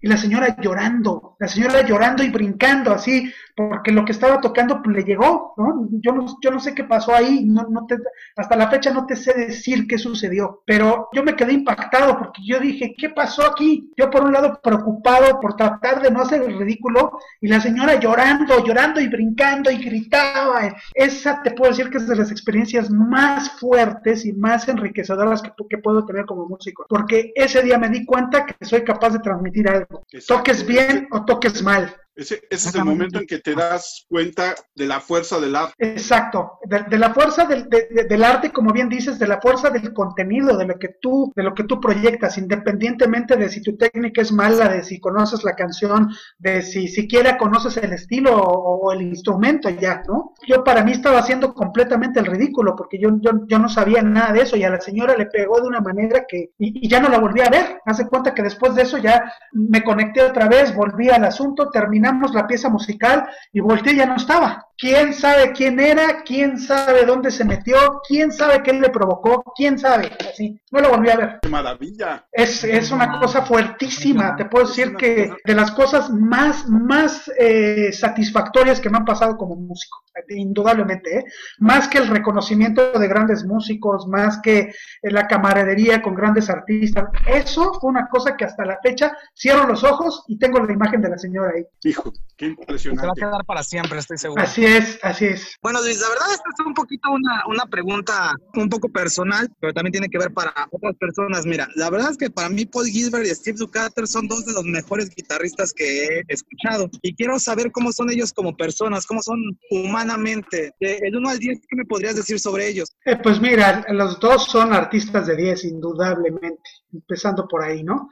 y la señora llorando, la señora llorando y brincando así, porque lo que estaba tocando pues, le llegó, ¿no? Yo no, yo no sé qué pasó ahí, no, no te, hasta la fecha no te sé decir qué sucedió, pero yo me quedé impactado porque yo dije, ¿qué pasó aquí? Yo por un lado preocupado por tratar de no hacer el ridículo y la señora llorando, llorando y brincando y gritaba. Esa te puedo decir que es de las experiencias más fuertes y más enriquecedoras que, que puedo tener como músico, porque ese día me di cuenta que soy capaz de transmitir algo, toques bien o toques mal. Ese, es el momento en que te das cuenta de la fuerza del arte. Exacto, de, la fuerza del, del, arte, como bien dices, de la fuerza del contenido, de lo que tú, de lo que tú proyectas, independientemente de si tu técnica es mala, de si conoces la canción, de si siquiera conoces el estilo o, el instrumento ya, ¿no? Yo para mí estaba haciendo completamente el ridículo, porque yo, yo, yo, no sabía nada de eso y a la señora le pegó de una manera que, y, y ya no la volví a ver. Hace cuenta que después de eso ya me conecté otra vez, volví al asunto, terminé la pieza musical y volteé ya no estaba. ¿Quién sabe quién era? ¿Quién sabe dónde se metió? ¿Quién sabe qué le provocó? ¿Quién sabe? Así, no lo volví a ver. ¡Qué maravilla! Es, es una cosa fuertísima. Te puedo decir que de las cosas más, más eh, satisfactorias que me han pasado como músico, indudablemente. ¿eh? Más que el reconocimiento de grandes músicos, más que la camaradería con grandes artistas. Eso fue una cosa que hasta la fecha cierro los ojos y tengo la imagen de la señora ahí. Hijo, qué impresionante. Se va a quedar para siempre, estoy seguro. Así es, así es. Bueno, Luis, la verdad esta es un poquito una, una pregunta un poco personal, pero también tiene que ver para otras personas. Mira, la verdad es que para mí Paul Gilbert y Steve Lukather son dos de los mejores guitarristas que he escuchado. Y quiero saber cómo son ellos como personas, cómo son humanamente. El 1 al 10, ¿qué me podrías decir sobre ellos? Eh, pues mira, los dos son artistas de 10, indudablemente, empezando por ahí, ¿no?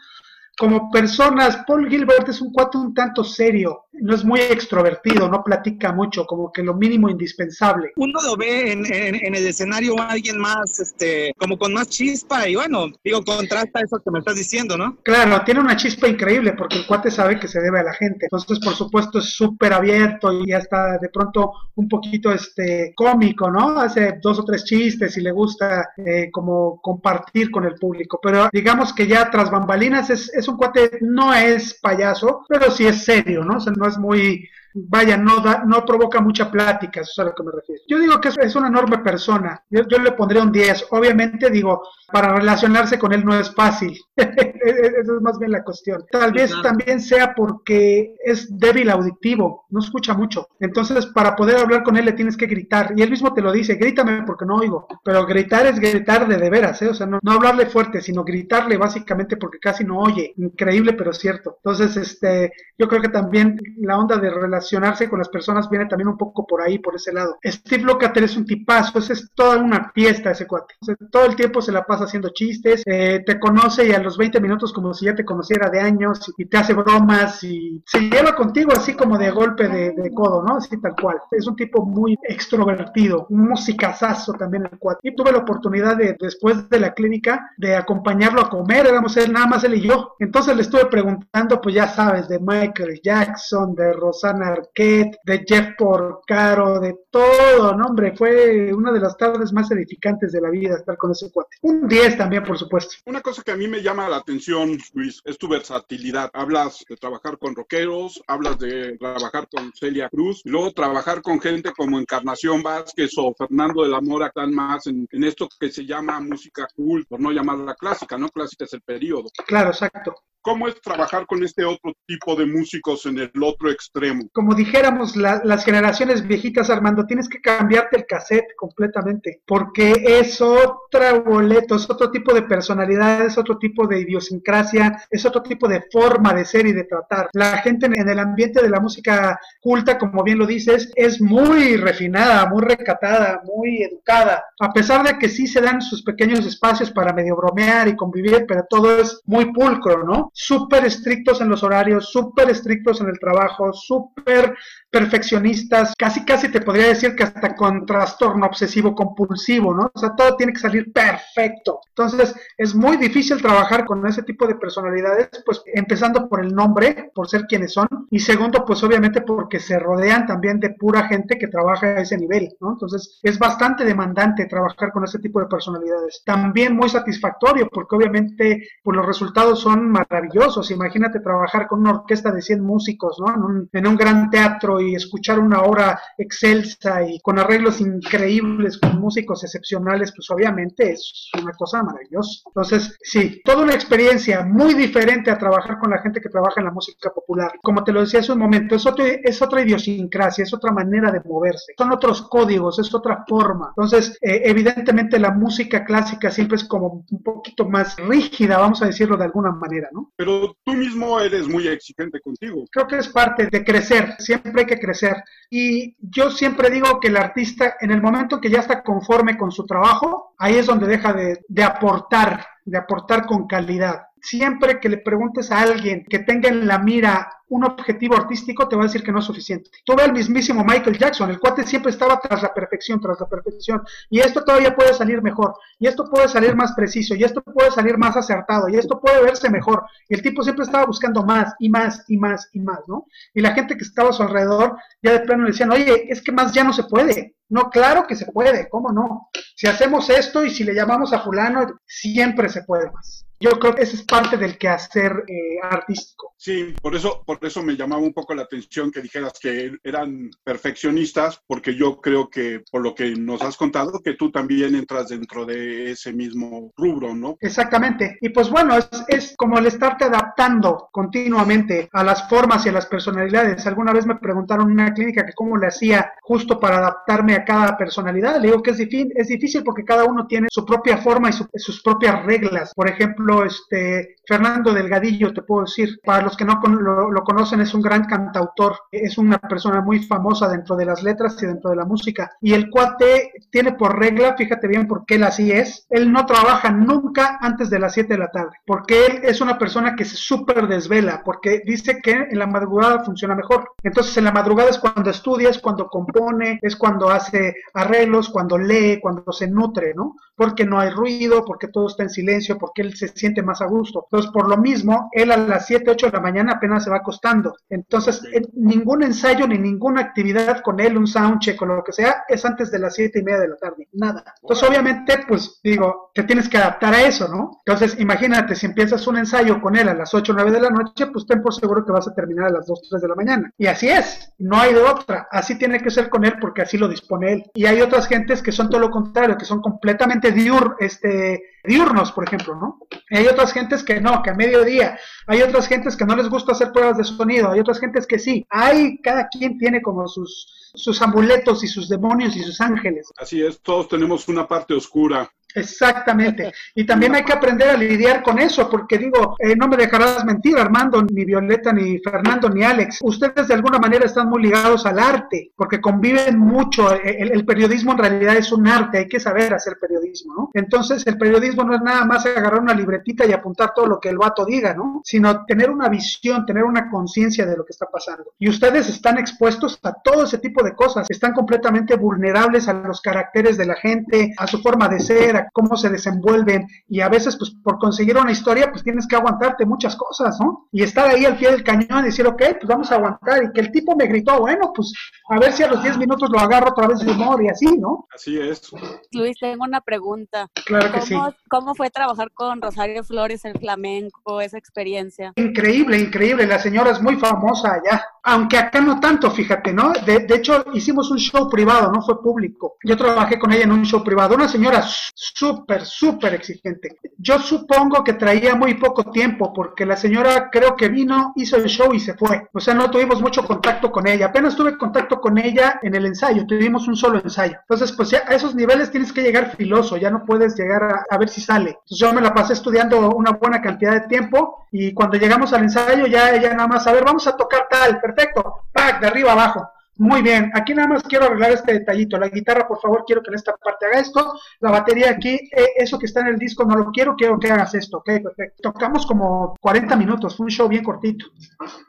Como personas, Paul Gilbert es un cuate un tanto serio, no es muy extrovertido, no platica mucho, como que lo mínimo indispensable. Uno lo ve en, en, el escenario alguien más, este, como con más chispa y bueno, digo, contrasta eso que me estás diciendo, ¿no? Claro, tiene una chispa increíble porque el cuate sabe que se debe a la gente, entonces por supuesto es súper abierto y hasta de pronto un poquito este cómico, ¿no? Hace dos o tres chistes y le gusta eh, como compartir con el público, pero digamos que ya tras bambalinas es, es un cuate, no es payaso, pero sí es serio, ¿no? O sea, no es muy vaya, no, da, no provoca mucha plática, eso es a lo que me refiero. Yo digo que es, una enorme persona, yo, yo, le pondría un 10. Obviamente digo, para relacionarse con él no es fácil, eso es más bien la cuestión. Tal vez también sea porque es débil auditivo, no escucha mucho. Entonces, para poder hablar con él le tienes que gritar, y él mismo te lo dice, grítame porque no oigo, pero gritar es gritar de de veras, ¿eh? o sea, no, no hablarle fuerte, sino gritarle básicamente porque casi no oye. Increíble, pero cierto. Entonces, este, yo creo que también la onda de relación relacionarse con las personas viene también un poco por ahí, por ese lado. Steve Lukather es un tipazo, ese es toda una fiesta ese cuate. todo el tiempo se la pasa haciendo chistes, eh, te conoce y a los 20 minutos como si ya te conociera de años y te hace bromas y se lleva contigo así como de golpe de, codo, ¿no? Así tal cual. Es un tipo muy extrovertido, un musicazazo también el cuate. Y tuve la oportunidad de, después de la clínica, de acompañarlo a comer, éramos él, nada más él y yo. Entonces le estuve preguntando, pues ya sabes, de Michael Jackson, de Rosana Arquette, de Jeff Porcaro, de todo, ¿no? Hombre, fue una de las tardes más edificantes de la vida estar con ese cuate. Un 10 también, por supuesto. Una cosa que a mí me llama la atención, Luis, es tu versatilidad. Hablas de trabajar con rockeros, hablas de trabajar con Celia Cruz, y luego trabajar con gente como Encarnación Vázquez o Fernando de la Mora, están más en, en esto que se llama música cool, por no llamarla clásica, ¿no? Clásica es el periodo. Claro, exacto. ¿Cómo es trabajar con este otro tipo de músicos en el otro extremo? Como dijéramos las generaciones viejitas, Armando, tienes que cambiarte el cassette completamente, porque es otra boleto, es otro tipo de personalidad, es otro tipo de idiosincrasia, es otro tipo de forma de ser y de tratar. La gente en el ambiente de la música culta, como bien lo dices, es muy refinada, muy recatada, muy educada, a pesar de que sí se dan sus pequeños espacios para medio bromear y convivir, pero todo es muy pulcro, ¿no? Súper estrictos en los horarios, súper estrictos en el trabajo, súper perfeccionistas, casi casi te podría decir que hasta con trastorno obsesivo compulsivo, ¿no? O sea, todo tiene que salir perfecto. Entonces, es muy difícil trabajar con ese tipo de personalidades, pues empezando por el nombre, por ser quienes son, y segundo, pues obviamente porque se rodean también de pura gente que trabaja a ese nivel, ¿no? Entonces, es bastante demandante trabajar con ese tipo de personalidades. También muy satisfactorio, porque obviamente pues los resultados son maravillosos. Imagínate trabajar con una orquesta de 100 músicos, ¿no? En un, gran teatro y escuchar una hora excelsa y con arreglos increíbles, con músicos excepcionales, pues obviamente es una cosa maravillosa. Entonces, sí, toda una experiencia muy diferente a trabajar con la gente que trabaja en la música popular. Como te lo decía hace un momento, es, otro, es otra idiosincrasia, es otra manera de moverse, son otros códigos, es otra forma. Entonces, eh, evidentemente la música clásica siempre es como un poquito más rígida, vamos a decirlo de alguna manera, ¿no? Pero tú mismo eres muy exigente contigo. Creo que es parte de crecer, siempre hay que crecer. Y yo siempre digo que el artista, en el momento que ya está conforme con su trabajo, ahí es donde deja de, de aportar, de aportar con calidad siempre que le preguntes a alguien que tenga en la mira un objetivo artístico, te va a decir que no es suficiente. Tú ves al mismísimo Michael Jackson, el cuate siempre estaba tras la perfección, tras la perfección, y esto todavía puede salir mejor, y esto puede salir más preciso, y esto puede salir más acertado, y esto puede verse mejor. Y el tipo siempre estaba buscando más, y más, y más, y más, ¿no? Y la gente que estaba a su alrededor ya de plano le decían, oye, es que más ya no se puede. No, claro que se puede, ¿cómo no? Si hacemos esto y si le llamamos a fulano, siempre se puede más. Yo creo que ese es parte del quehacer eh, artístico. Sí, por eso, por eso me llamaba un poco la atención que dijeras que eran perfeccionistas, porque yo creo que, por lo que nos has contado, que tú también entras dentro de ese mismo rubro, ¿no? Exactamente. Y pues bueno, es, es como el estarte adaptando continuamente a las formas y a las personalidades. Alguna vez me preguntaron en una clínica que cómo le hacía justo para adaptarme a cada personalidad. Le digo que es difícil, es difícil porque cada uno tiene su propia forma y sus propias reglas. Por ejemplo, este Fernando Delgadillo, te puedo decir, para los que no lo, conocen, es un gran cantautor, es una persona muy famosa dentro de las letras y dentro de la música. Y el cuate tiene por regla, fíjate bien por qué él así es, él no trabaja nunca antes de las 7 de la tarde, porque él es una persona que se súper desvela, porque dice que en la madrugada funciona mejor. Entonces en la madrugada es cuando estudia, es cuando compone, es cuando hace arreglos, cuando lee, cuando se nutre, ¿no? Porque no hay ruido, porque todo está en silencio, porque él se siente más a gusto. Entonces, por lo mismo, él a las 7, 8 de la mañana apenas se va acostando. Entonces, ningún ensayo ni ninguna actividad con él, un soundcheck o lo que sea, es antes de las 7 y media de la tarde. Nada. Entonces, obviamente, pues digo, te tienes que adaptar a eso, ¿no? Entonces, imagínate, si empiezas un ensayo con él a las 8 o 9 de la noche, pues ten por seguro que vas a terminar a las 2, 3 de la mañana. Y así es, no hay de otra. Así tiene que ser con él porque así lo dispone él. Y hay otras gentes que son todo lo contrario, que son completamente diur, este, diurnos, por ejemplo, ¿no? Hay otras gentes que no, que a mediodía. Hay otras gentes que no les gusta hacer pruebas de sonido. Hay otras gentes que sí. Hay, cada quien tiene como sus, sus amuletos y sus demonios y sus ángeles. Así es, todos tenemos una parte oscura. Exactamente. Y también hay que aprender a lidiar con eso, porque digo, eh, no me dejarás mentir, Armando, ni Violeta, ni Fernando, ni Alex. Ustedes de alguna manera están muy ligados al arte, porque conviven mucho. El, periodismo en realidad es un arte, hay que saber hacer periodismo, ¿no? Entonces, el periodismo no es nada más agarrar una libretita y apuntar todo lo que el vato diga, ¿no? Sino tener una visión, tener una conciencia de lo que está pasando. Y ustedes están expuestos a todo ese tipo de cosas, están completamente vulnerables a los caracteres de la gente, a su forma de ser, a cómo se desenvuelven y a veces pues por conseguir una historia pues tienes que aguantarte muchas cosas, ¿no? Y estar ahí al pie del cañón y decir, ok, pues vamos a aguantar y que el tipo me gritó, bueno, pues a ver si a los 10 minutos lo agarro otra vez de humor y así, ¿no? Así es. Luis, tengo una pregunta. Claro que sí. ¿Cómo fue trabajar con Rosario Flores, el flamenco, esa experiencia? Increíble, increíble. La señora es muy famosa allá. Aunque acá no tanto, fíjate, ¿no? De, de hecho, hicimos un show privado, no fue público. Yo trabajé con ella en un show privado. Una señora súper, súper exigente. Yo supongo que traía muy poco tiempo porque la señora creo que vino, hizo el show y se fue. O sea, no tuvimos mucho contacto con ella. Apenas tuve contacto con ella en el ensayo. Tuvimos un solo ensayo. Entonces, pues ya a esos niveles tienes que llegar filoso. Ya no puedes llegar a, ver si sale. Entonces yo me la pasé estudiando una buena cantidad de tiempo y cuando llegamos al ensayo ya ella nada más, a ver, vamos a tocar tal, perfecto, pack, de arriba abajo. Muy bien, aquí nada más quiero arreglar este detallito. La guitarra, por favor, quiero que en esta parte haga esto. La batería aquí, eh, eso que está en el disco no lo quiero, quiero que hagas esto. Ok, perfecto. Tocamos como 40 minutos, fue un show bien cortito.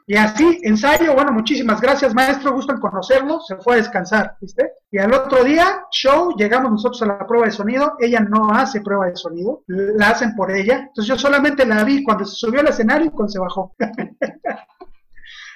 Y así, ensayo, bueno, muchísimas gracias, maestro, gusto en conocerlo. Se fue a descansar, ¿viste? Y al otro día, show, llegamos nosotros a la prueba de sonido. Ella no hace prueba de sonido, la hacen por ella. Entonces yo solamente la vi cuando se subió al escenario y cuando se bajó.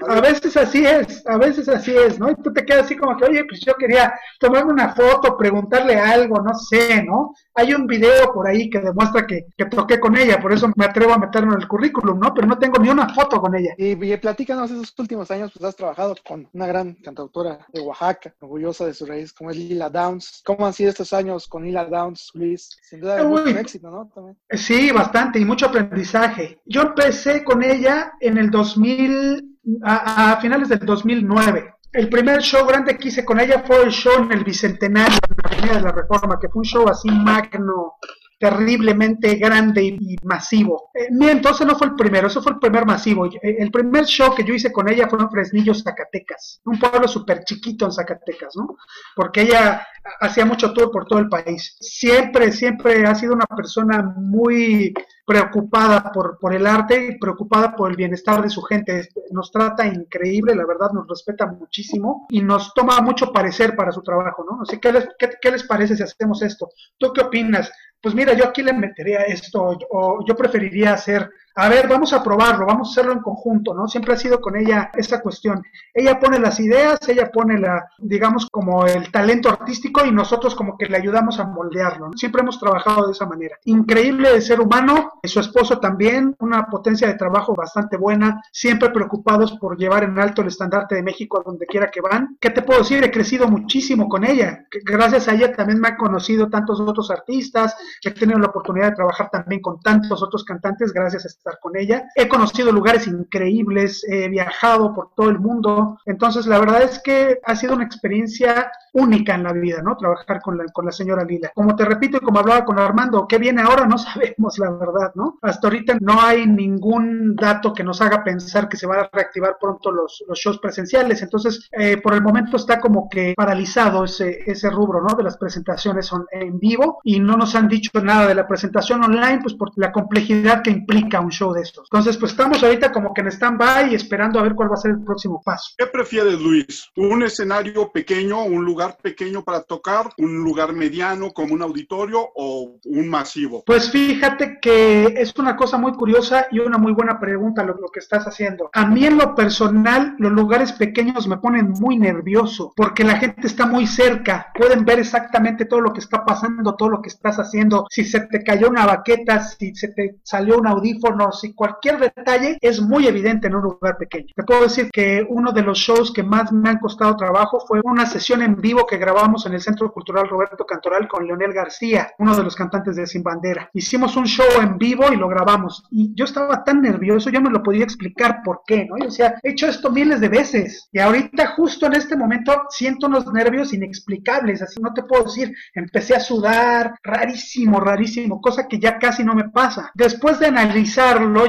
A veces así es, a veces así es, ¿no? Y tú te quedas así como que, oye, pues yo quería tomarme una foto, preguntarle algo, no sé, ¿no? Hay un video por ahí que demuestra que, que toqué con ella, por eso me atrevo a meterlo en el currículum, ¿no? Pero no tengo ni una foto con ella. Y, y platícanos, esos últimos años, pues has trabajado con una gran cantautora de Oaxaca, orgullosa de su raíz, como es Lila Downs. ¿Cómo han sido estos años con Lila Downs, Luis? Sin duda, mucho éxito, ¿no? También. Sí, bastante, y mucho aprendizaje. Yo empecé con ella en el 2000 a, finales del 2009. El primer show grande que hice con ella fue el show en el Bicentenario, en la de la Reforma, que fue un show así magno, terriblemente grande y, masivo. Eh, entonces no fue el primero, eso fue el primer masivo. Eh, el primer show que yo hice con ella fue en Fresnillo, Zacatecas, un pueblo súper chiquito en Zacatecas, ¿no? Porque ella hacía mucho tour por todo el país. Siempre, siempre ha sido una persona muy preocupada por, por el arte y preocupada por el bienestar de su gente. Nos trata increíble, la verdad, nos respeta muchísimo y nos toma mucho parecer para su trabajo, ¿no? Así que, ¿qué, qué les parece si hacemos esto? ¿Tú qué opinas? Pues mira, yo aquí le metería esto, o yo preferiría hacer a ver, vamos a probarlo, vamos a hacerlo en conjunto, ¿no? Siempre ha sido con ella esta cuestión. Ella pone las ideas, ella pone la, digamos, como el talento artístico y nosotros como que le ayudamos a moldearlo. ¿no? Siempre hemos trabajado de esa manera. Increíble de ser humano, su esposo también, una potencia de trabajo bastante buena, siempre preocupados por llevar en alto el estandarte de México a donde quiera que van. ¿Qué te puedo decir? He crecido muchísimo con ella. Gracias a ella también me ha conocido tantos otros artistas, he tenido la oportunidad de trabajar también con tantos otros cantantes gracias a estar con ella. He conocido lugares increíbles, he viajado por todo el mundo, entonces la verdad es que ha sido una experiencia única en la vida, ¿no? Trabajar con la, con la señora Lila. Como te repito y como hablaba con Armando, ¿qué viene ahora? No sabemos, la verdad, ¿no? Hasta ahorita no hay ningún dato que nos haga pensar que se van a reactivar pronto los, los shows presenciales, entonces eh, por el momento está como que paralizado ese, ese rubro, ¿no? De las presentaciones en vivo y no nos han dicho nada de la presentación online, pues por la complejidad que implica un show de estos. Entonces, pues estamos ahorita como que en stand-by esperando a ver cuál va a ser el próximo paso. ¿Qué prefieres, Luis? ¿Un escenario pequeño, un lugar pequeño para tocar, un lugar mediano como un auditorio o un masivo? Pues fíjate que es una cosa muy curiosa y una muy buena pregunta lo, lo que estás haciendo. A mí en lo personal, los lugares pequeños me ponen muy nervioso porque la gente está muy cerca, pueden ver exactamente todo lo que está pasando, todo lo que estás haciendo, si se te cayó una baqueta, si se te salió un audífono, si cualquier detalle es muy evidente en un lugar pequeño. Te puedo decir que uno de los shows que más me han costado trabajo fue una sesión en vivo que grabamos en el Centro Cultural Roberto Cantoral con Leonel García, uno de los cantantes de Sin Bandera. Hicimos un show en vivo y lo grabamos y yo estaba tan nervioso, yo me lo podía explicar por qué, ¿no? Yo decía, he hecho esto miles de veces y ahorita justo en este momento siento unos nervios inexplicables, así no te puedo decir, empecé a sudar, rarísimo, rarísimo, cosa que ya casi no me pasa. Después de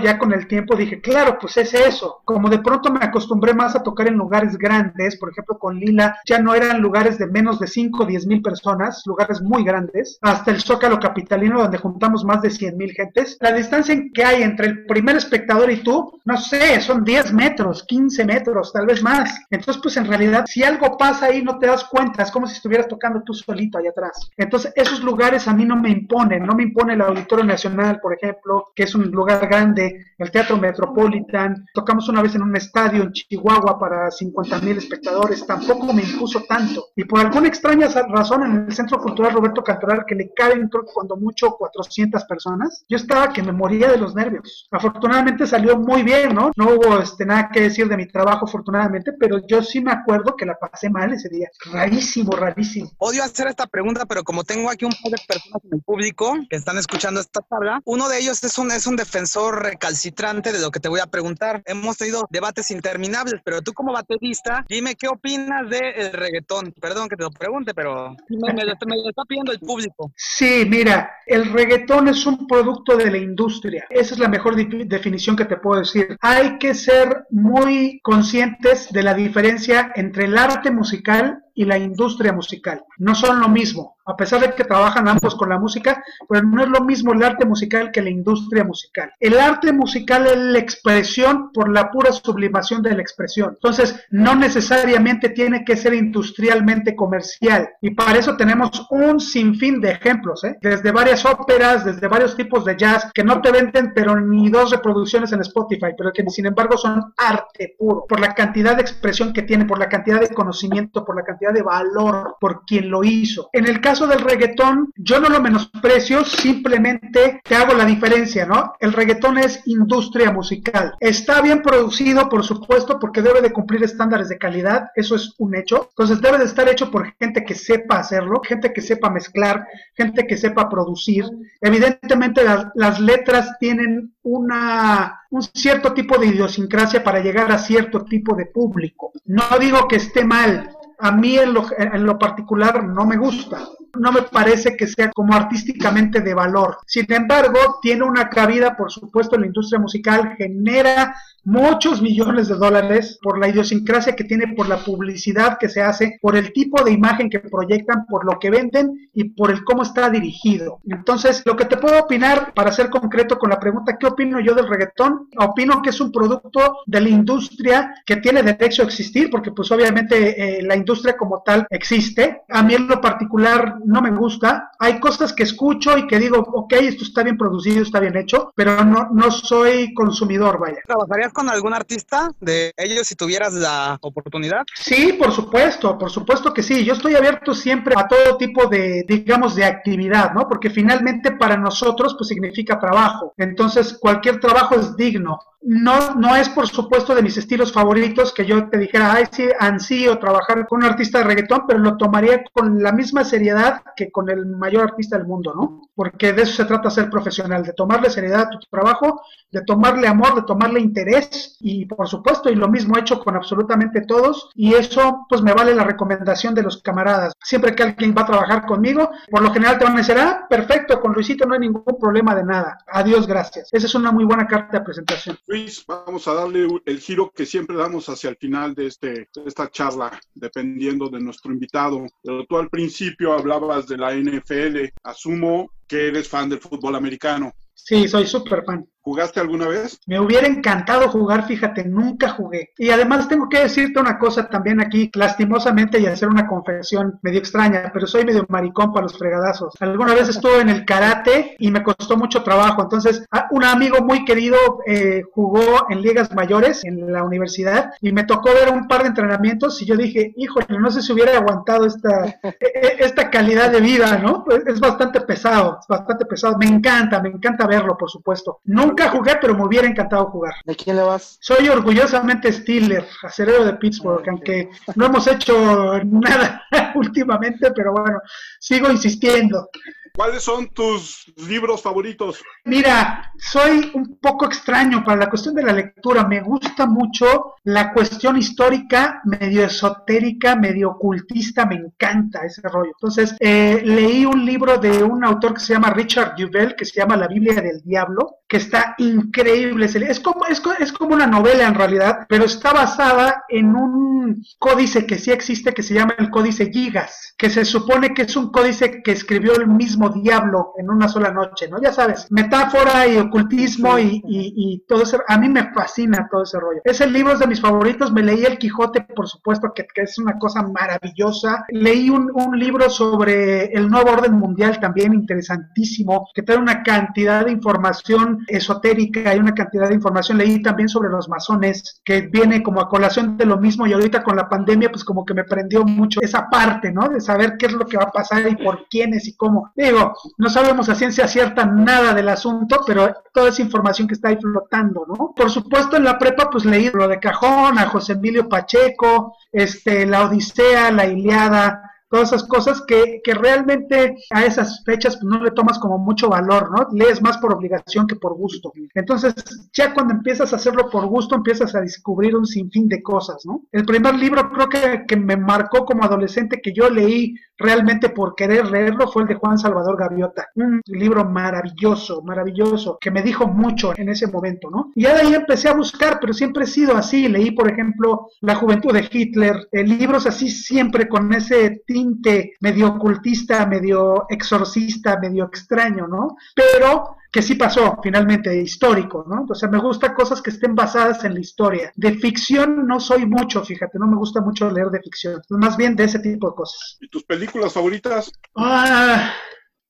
ya con el tiempo dije, claro, pues es eso. Como de pronto me acostumbré más a tocar en lugares grandes, por ejemplo con Lila, ya no eran lugares de menos de 5 o 10 mil personas, lugares muy grandes, hasta el Zócalo Capitalino, donde juntamos más de 100 mil gentes. La distancia que hay entre el primer espectador y tú, no sé, son 10 metros, 15 metros, tal vez más. Entonces, pues en realidad, si algo pasa ahí, no te das cuenta, es como si estuvieras tocando tú solito allá atrás. Entonces, esos lugares a mí no me imponen, no me impone el Auditorio Nacional, por ejemplo, que es un lugar grande, el Teatro Metropolitan, tocamos una vez en un estadio en Chihuahua para 50 mil espectadores, tampoco me impuso tanto. Y por alguna extraña razón en el Centro Cultural Roberto Cantoral, que le caben, cuando mucho, 400 personas, yo estaba que me moría de los nervios. Afortunadamente salió muy bien, ¿no? No hubo este, nada que decir de mi trabajo, afortunadamente, pero yo sí me acuerdo que la pasé mal ese día. Rarísimo, rarísimo. Odio hacer esta pregunta, pero como tengo aquí un par de personas en el público que están escuchando esta tabla, uno de ellos es un, es un defensor recalcitrante de lo que te voy a preguntar. Hemos tenido debates interminables, pero tú como baterista, dime qué opinas del reggaetón. Perdón que te lo pregunte, pero me, lo está pidiendo el público. Sí, mira, el reggaetón es un producto de la industria. Esa es la mejor de- definición que te puedo decir. Hay que ser muy conscientes de la diferencia entre el arte musical y la industria musical. No son lo mismo, a pesar de que trabajan ambos con la música, pero no es lo mismo el arte musical que la industria musical. El arte musical es la expresión por la pura sublimación de la expresión. Entonces, no necesariamente tiene que ser industrialmente comercial. Y para eso tenemos un sinfín de ejemplos, ¿eh? desde varias óperas, desde varios tipos de jazz, que no te venden, pero ni dos reproducciones en Spotify, pero que sin embargo son arte puro, por la cantidad de expresión que tiene, por la cantidad de conocimiento, por la cantidad de valor, por quien lo hizo. En el caso del reggaetón, yo no lo menosprecio, simplemente te hago la diferencia, ¿no? El reggaetón es industria musical. Está bien producido, por supuesto, porque debe de cumplir estándares de calidad, eso es un hecho. Entonces debe de estar hecho por gente que sepa hacerlo, gente que sepa mezclar, gente que sepa producir. Evidentemente las, las letras tienen una, un cierto tipo de idiosincrasia para llegar a cierto tipo de público. No digo que esté mal, a mí en lo, en lo, particular no me gusta. No me parece que sea como artísticamente de valor. Sin embargo, tiene una cabida, por supuesto, en la industria musical, genera muchos millones de dólares por la idiosincrasia que tiene, por la publicidad que se hace, por el tipo de imagen que proyectan, por lo que venden y por el cómo está dirigido. Entonces, lo que te puedo opinar, para ser concreto con la pregunta, ¿qué opino yo del reggaetón? Opino que es un producto de la industria que tiene derecho a existir, porque pues obviamente eh, la industria como tal existe. A mí en lo particular no me gusta. Hay cosas que escucho y que digo, ok, esto está bien producido, está bien hecho, pero no, no soy consumidor, vaya. ¿Trabajarías con algún artista de ellos si tuvieras la oportunidad? Sí, por supuesto, por supuesto que sí. Yo estoy abierto siempre a todo tipo de, digamos, de actividad, ¿no? Porque finalmente para nosotros, pues significa trabajo. Entonces, cualquier trabajo es digno. No, no es por supuesto de mis estilos favoritos que yo te dijera, ay, sí, ansío trabajar con un artista de reggaetón, pero lo tomaría con la misma seriedad que con el mayor artista del mundo, ¿no? Porque de eso se trata ser profesional, de tomarle seriedad a tu trabajo, de tomarle amor, de tomarle interés y por supuesto, y lo mismo he hecho con absolutamente todos y eso pues me vale la recomendación de los camaradas. Siempre que alguien va a trabajar conmigo, por lo general te van a decir, ah, perfecto, con Luisito no hay ningún problema de nada. Adiós, gracias. Esa es una muy buena carta de presentación. Luis, vamos a darle el giro que siempre damos hacia el final de, este, de esta charla, dependiendo de nuestro invitado. Pero tú al principio hablabas de la NFL. Asumo que eres fan del fútbol americano. Sí, soy súper fan. ¿Jugaste alguna vez? Me hubiera encantado jugar, fíjate, nunca jugué. Y además tengo que decirte una cosa también aquí, lastimosamente, y hacer una confesión medio extraña, pero soy medio maricón para los fregadazos. Alguna vez estuve en el karate y me costó mucho trabajo. Entonces, un amigo muy querido eh, jugó en ligas mayores en la universidad y me tocó ver un par de entrenamientos y yo dije, híjole, no sé si hubiera aguantado esta, e, e, esta calidad de vida, ¿no? Pues es bastante pesado, es bastante pesado. Me encanta, me encanta verlo, por supuesto. No Nunca jugué, pero me hubiera encantado jugar. ¿De quién le vas? Soy orgullosamente Steeler, acerero de Pittsburgh, aunque no hemos hecho nada últimamente, pero bueno, sigo insistiendo. ¿Cuáles son tus libros favoritos? Mira, soy un poco extraño para la cuestión de la lectura. Me gusta mucho la cuestión histórica, medio esotérica, medio ocultista. Me encanta ese rollo. Entonces, eh, leí un libro de un autor que se llama Richard Duvel, que se llama La Biblia del Diablo, que está increíble. Es como, es, es como una novela en realidad, pero está basada en un códice que sí existe, que se llama el Códice Gigas, que se supone que es un códice que escribió el mismo diablo en una sola noche, ¿no? Ya sabes, metáfora y ocultismo y, y, todo eso, a mí me fascina todo ese rollo. Ese libro es de mis favoritos, me leí El Quijote, por supuesto, que, es una cosa maravillosa. Leí un, un, libro sobre el nuevo orden mundial también interesantísimo, que trae una cantidad de información esotérica y una cantidad de información. Leí también sobre los masones, que viene como a colación de lo mismo y ahorita con la pandemia, pues como que me prendió mucho esa parte, ¿no? De saber qué es lo que va a pasar y por quiénes y cómo digo, no sabemos a ciencia cierta nada del asunto, pero toda esa información que está ahí flotando, ¿no? Por supuesto, en la prepa, pues leí lo de Cajón, a José Emilio Pacheco, este, la Odisea, la Iliada, todas esas cosas que, que realmente a esas fechas no le tomas como mucho valor, ¿no? Lees más por obligación que por gusto. Entonces, ya cuando empiezas a hacerlo por gusto, empiezas a descubrir un sinfín de cosas, ¿no? El primer libro creo que, que me marcó como adolescente que yo leí realmente por querer leerlo fue el de Juan Salvador Gaviota. Un libro maravilloso, maravilloso, que me dijo mucho en ese momento, ¿no? Y de ahí empecé a buscar, pero siempre he sido así. Leí, por ejemplo, La juventud de Hitler, eh, libros así siempre con ese tinte medio ocultista, medio exorcista, medio extraño, ¿no? Pero que sí pasó finalmente, histórico, ¿no? O sea, me gusta cosas que estén basadas en la historia. De ficción no soy mucho, fíjate, no me gusta mucho leer de ficción, más bien de ese tipo de cosas. ¿Y tus películas favoritas? Ah,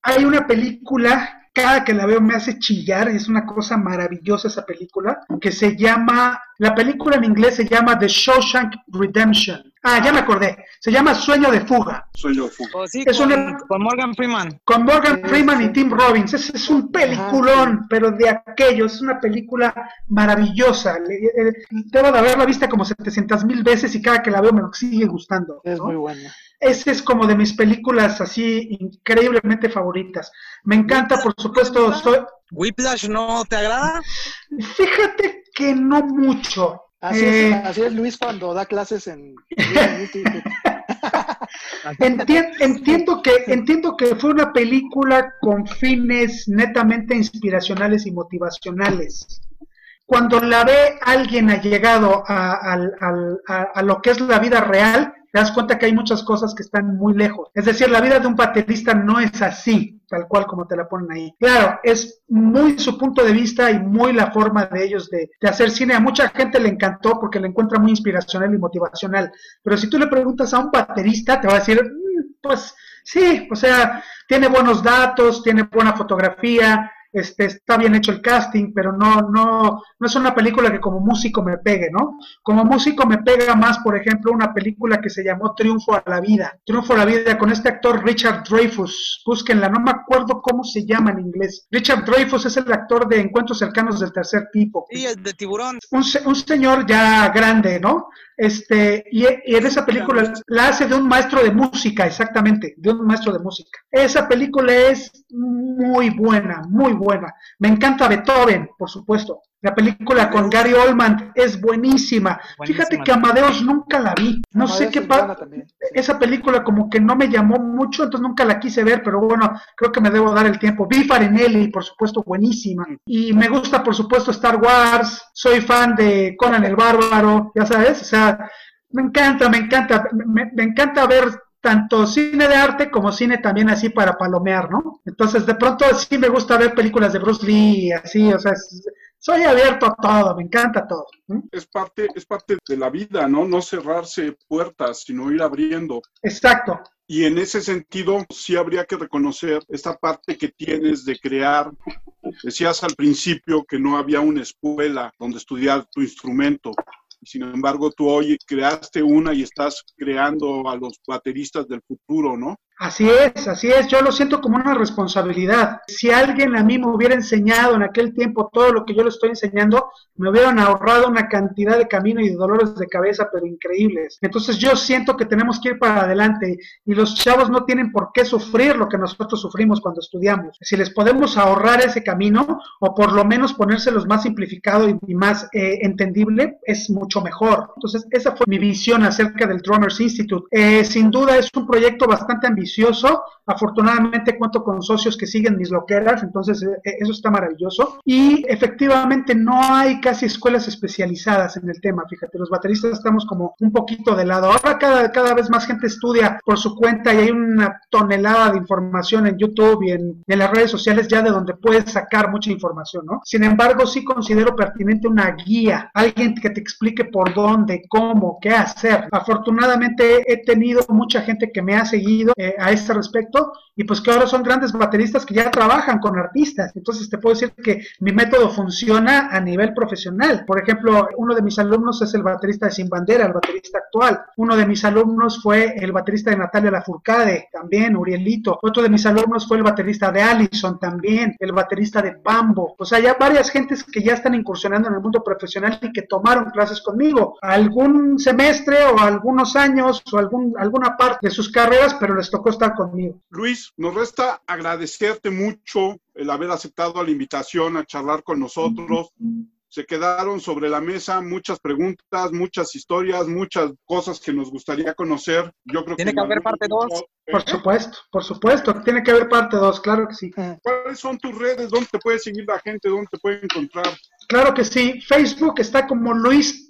hay una película cada que la veo me hace chillar, es una cosa maravillosa esa película, que se llama, la película en inglés se llama The Shawshank Redemption. Ah, ya me acordé. Se llama Sueño de Fuga. Sueño de Fuga. Oh, sí, es con, con, Morgan Freeman. Con Morgan Freeman y Tim Robbins. Es, es un peliculón, pero de aquello. Es una película maravillosa. Debo de haberla vista como 700 mil veces y cada que la veo me sigue gustando. Es muy buena. Esa es como de mis películas así increíblemente favoritas. Me encanta, por supuesto. Soy... ¿Whiplash no te agrada? Fíjate que no mucho. Así, es, eh, así es Luis cuando da clases en... entiendo, que, entiendo que fue una película con fines netamente inspiracionales y motivacionales. Cuando la ve alguien ha llegado a, a lo que es la vida real, te das cuenta que hay muchas cosas que están muy lejos. Es decir, la vida de un baterista no es así, tal cual como te la ponen ahí. Claro, es muy su punto de vista y muy la forma de ellos de, hacer cine. A mucha gente le encantó porque le encuentra muy inspiracional y motivacional. Pero si tú le preguntas a un baterista, te va a decir, mm, pues sí, o sea, tiene buenos datos, tiene buena fotografía, este, está bien hecho el casting, pero no, no, no es una película que como músico me pegue, ¿no? Como músico me pega más, por ejemplo, una película que se llamó Triunfo a la Vida. Triunfo a la Vida con este actor Richard Dreyfus. Búsquenla, no me acuerdo cómo se llama en inglés. Richard Dreyfus es el actor de Encuentros cercanos del tercer tipo. Sí, el de tiburón. Un, un señor ya grande, ¿no? Este, y, en esa película la hace de un maestro de música, exactamente, de un maestro de música. Esa película es muy buena, muy buena. Me encanta Beethoven, por supuesto. La película con Gary Oldman es buenísima. Fíjate que Amadeus nunca la vi. No sé qué pasa. Esa película como que no me llamó mucho, entonces nunca la quise ver, pero bueno, creo que me debo dar el tiempo. Vi Farinelli, por supuesto, buenísima. Y me gusta, por supuesto, Star Wars. Soy fan de Conan el Bárbaro, ya sabes. O sea, me encanta, me encanta. Me, me encanta ver tanto cine de arte como cine también así para palomear, ¿no? Entonces, de pronto sí me gusta ver películas de Bruce Lee, así, o sea, soy abierto a todo, me encanta todo. Es parte, es parte de la vida, ¿no? No cerrarse puertas, sino ir abriendo. Exacto. Y en ese sentido, sí habría que reconocer esta parte que tienes de crear. Decías al principio que no había una escuela donde estudiar tu instrumento. Sin embargo, tú hoy creaste una y estás creando a los bateristas del futuro, ¿no? Así es, así es, yo lo siento como una responsabilidad. Si alguien a mí me hubiera enseñado en aquel tiempo todo lo que yo le estoy enseñando, me hubieran ahorrado una cantidad de camino y de dolores de cabeza, pero increíbles. Entonces yo siento que tenemos que ir para adelante y los chavos no tienen por qué sufrir lo que nosotros sufrimos cuando estudiamos. Si les podemos ahorrar ese camino o por lo menos ponérselos más simplificado y, más eh, entendible, es mucho mejor. Entonces esa fue mi visión acerca del Drummers Institute. Eh, sin duda es un proyecto bastante ambicioso Afortunadamente cuento con socios que siguen mis loqueras, entonces eh, eh, eso está maravilloso. Y efectivamente no hay casi escuelas especializadas en el tema, fíjate, los bateristas estamos como un poquito de lado. Ahora cada, cada vez más gente estudia por su cuenta y hay una tonelada de información en YouTube y en, en las redes sociales ya de donde puedes sacar mucha información, ¿no? Sin embargo, sí considero pertinente una guía, alguien que te explique por dónde, cómo, qué hacer. Afortunadamente he tenido mucha gente que me ha seguido, eh, a este respecto y pues que ahora son grandes bateristas que ya trabajan con artistas. Entonces te puedo decir que mi método funciona a nivel profesional. Por ejemplo, uno de mis alumnos es el baterista de Sin Bandera, el baterista actual. Uno de mis alumnos fue el baterista de Natalia Lafourcade, también, Urielito. Otro de mis alumnos fue el baterista de Allison, también, el baterista de Bambo. O sea, ya varias gentes que ya están incursionando en el mundo profesional y que tomaron clases conmigo. Algún semestre o algunos años o algún, alguna parte de sus carreras, pero les tocó estar conmigo. Luis, nos resta agradecerte mucho el haber aceptado la invitación a charlar con nosotros. Se quedaron sobre la mesa muchas preguntas, muchas historias, muchas cosas que nos gustaría conocer. Yo creo Tiene que, haber parte 2. Por supuesto, por supuesto, tiene que haber parte 2, claro que sí. ¿Cuáles son tus redes? ¿Dónde te puede seguir la gente? ¿Dónde te puede encontrar? Claro que sí. Facebook está como Luis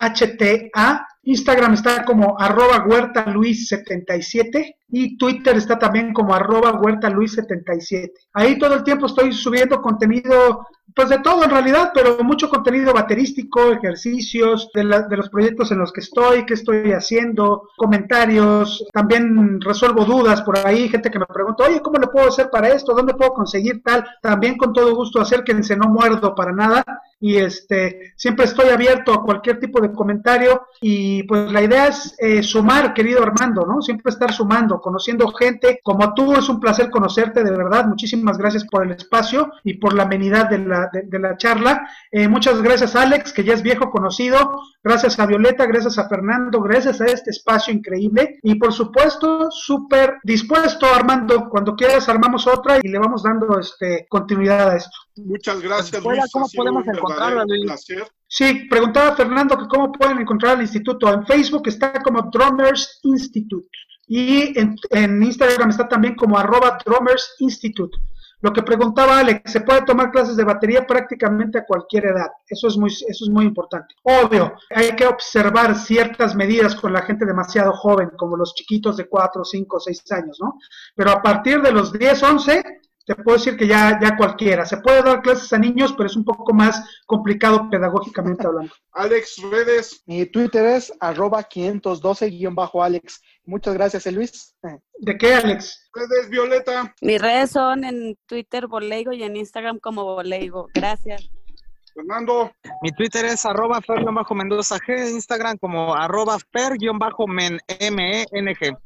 AHTA. Instagram está como arroba huerta luis 77 y Twitter está también como arroba huerta luis 77. Ahí todo el tiempo estoy subiendo contenido, pues de todo en realidad, pero mucho contenido baterístico, ejercicios, de, de los proyectos en los que estoy, qué estoy haciendo, comentarios, también resuelvo dudas por ahí, gente que me pregunta, oye, ¿cómo le puedo hacer para esto? ¿Dónde puedo conseguir tal? También con todo gusto acérquense, no muerdo para nada y este siempre estoy abierto a cualquier tipo de comentario y pues la idea es eh, sumar, querido Armando, ¿no? Siempre estar sumando, conociendo gente como tú, es un placer conocerte, de verdad, muchísimas gracias por el espacio y por la amenidad de la, de, la charla. Eh, muchas gracias Alex, que ya es viejo conocido, gracias a Violeta, gracias a Fernando, gracias a este espacio increíble y por supuesto súper dispuesto Armando, cuando quieras armamos otra y le vamos dando este continuidad a esto. Muchas gracias. Luis, ¿Cómo podemos encontrarla, Sí, preguntaba Fernando que cómo pueden encontrar el instituto. En Facebook está como Drummers Institute y en, Instagram está también como arroba Drummers Institute. Lo que preguntaba Alex, se puede tomar clases de batería prácticamente a cualquier edad. Eso es muy, eso es muy importante. Obvio, hay que observar ciertas medidas con la gente demasiado joven, como los chiquitos de 4, 5, 6 años, ¿no? Pero a partir de los 10, 11, te puedo decir que ya, ya cualquiera. Se puede dar clases a niños, pero es un poco más complicado pedagógicamente hablando. Alex, redes. Mi Twitter es arroba 512-Alex. Muchas gracias, eh, Luis. ¿De qué, Alex? Redes, Violeta. Mis redes son en Twitter Boleigo y en Instagram como Boleigo. Gracias. Fernando. Mi Twitter es arroba fer-mendoza G, Instagram como arroba fer-men-g.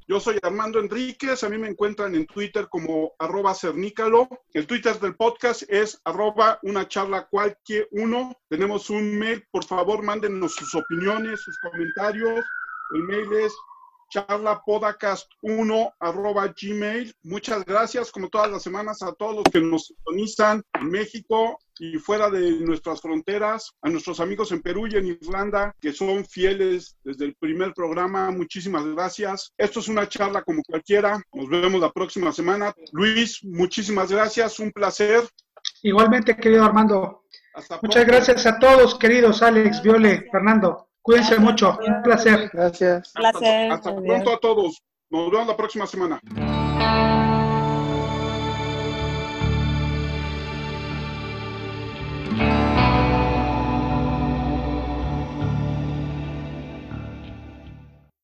Yo soy Armando Enríquez, a mí me encuentran en Twitter como arroba cernícalo. El Twitter del podcast es arroba una charla cualquier uno. Tenemos un mail, por favor mándenos sus opiniones, sus comentarios. El mail es charlapodcast1 arroba gmail. Muchas gracias, como todas las semanas, a todos los que nos sintonizan en México y fuera de nuestras fronteras, a nuestros amigos en Perú y en Irlanda, que son fieles desde el primer programa. Muchísimas gracias. Esto es una charla como cualquiera. Nos vemos la próxima semana. Luis, muchísimas gracias. Un placer. Igualmente, querido Armando. Muchas gracias a todos, queridos Alex, Viole, Fernando. Cuídense mucho. Un placer. Gracias. Placer. Hasta, hasta pronto a todos. Nos vemos la próxima semana.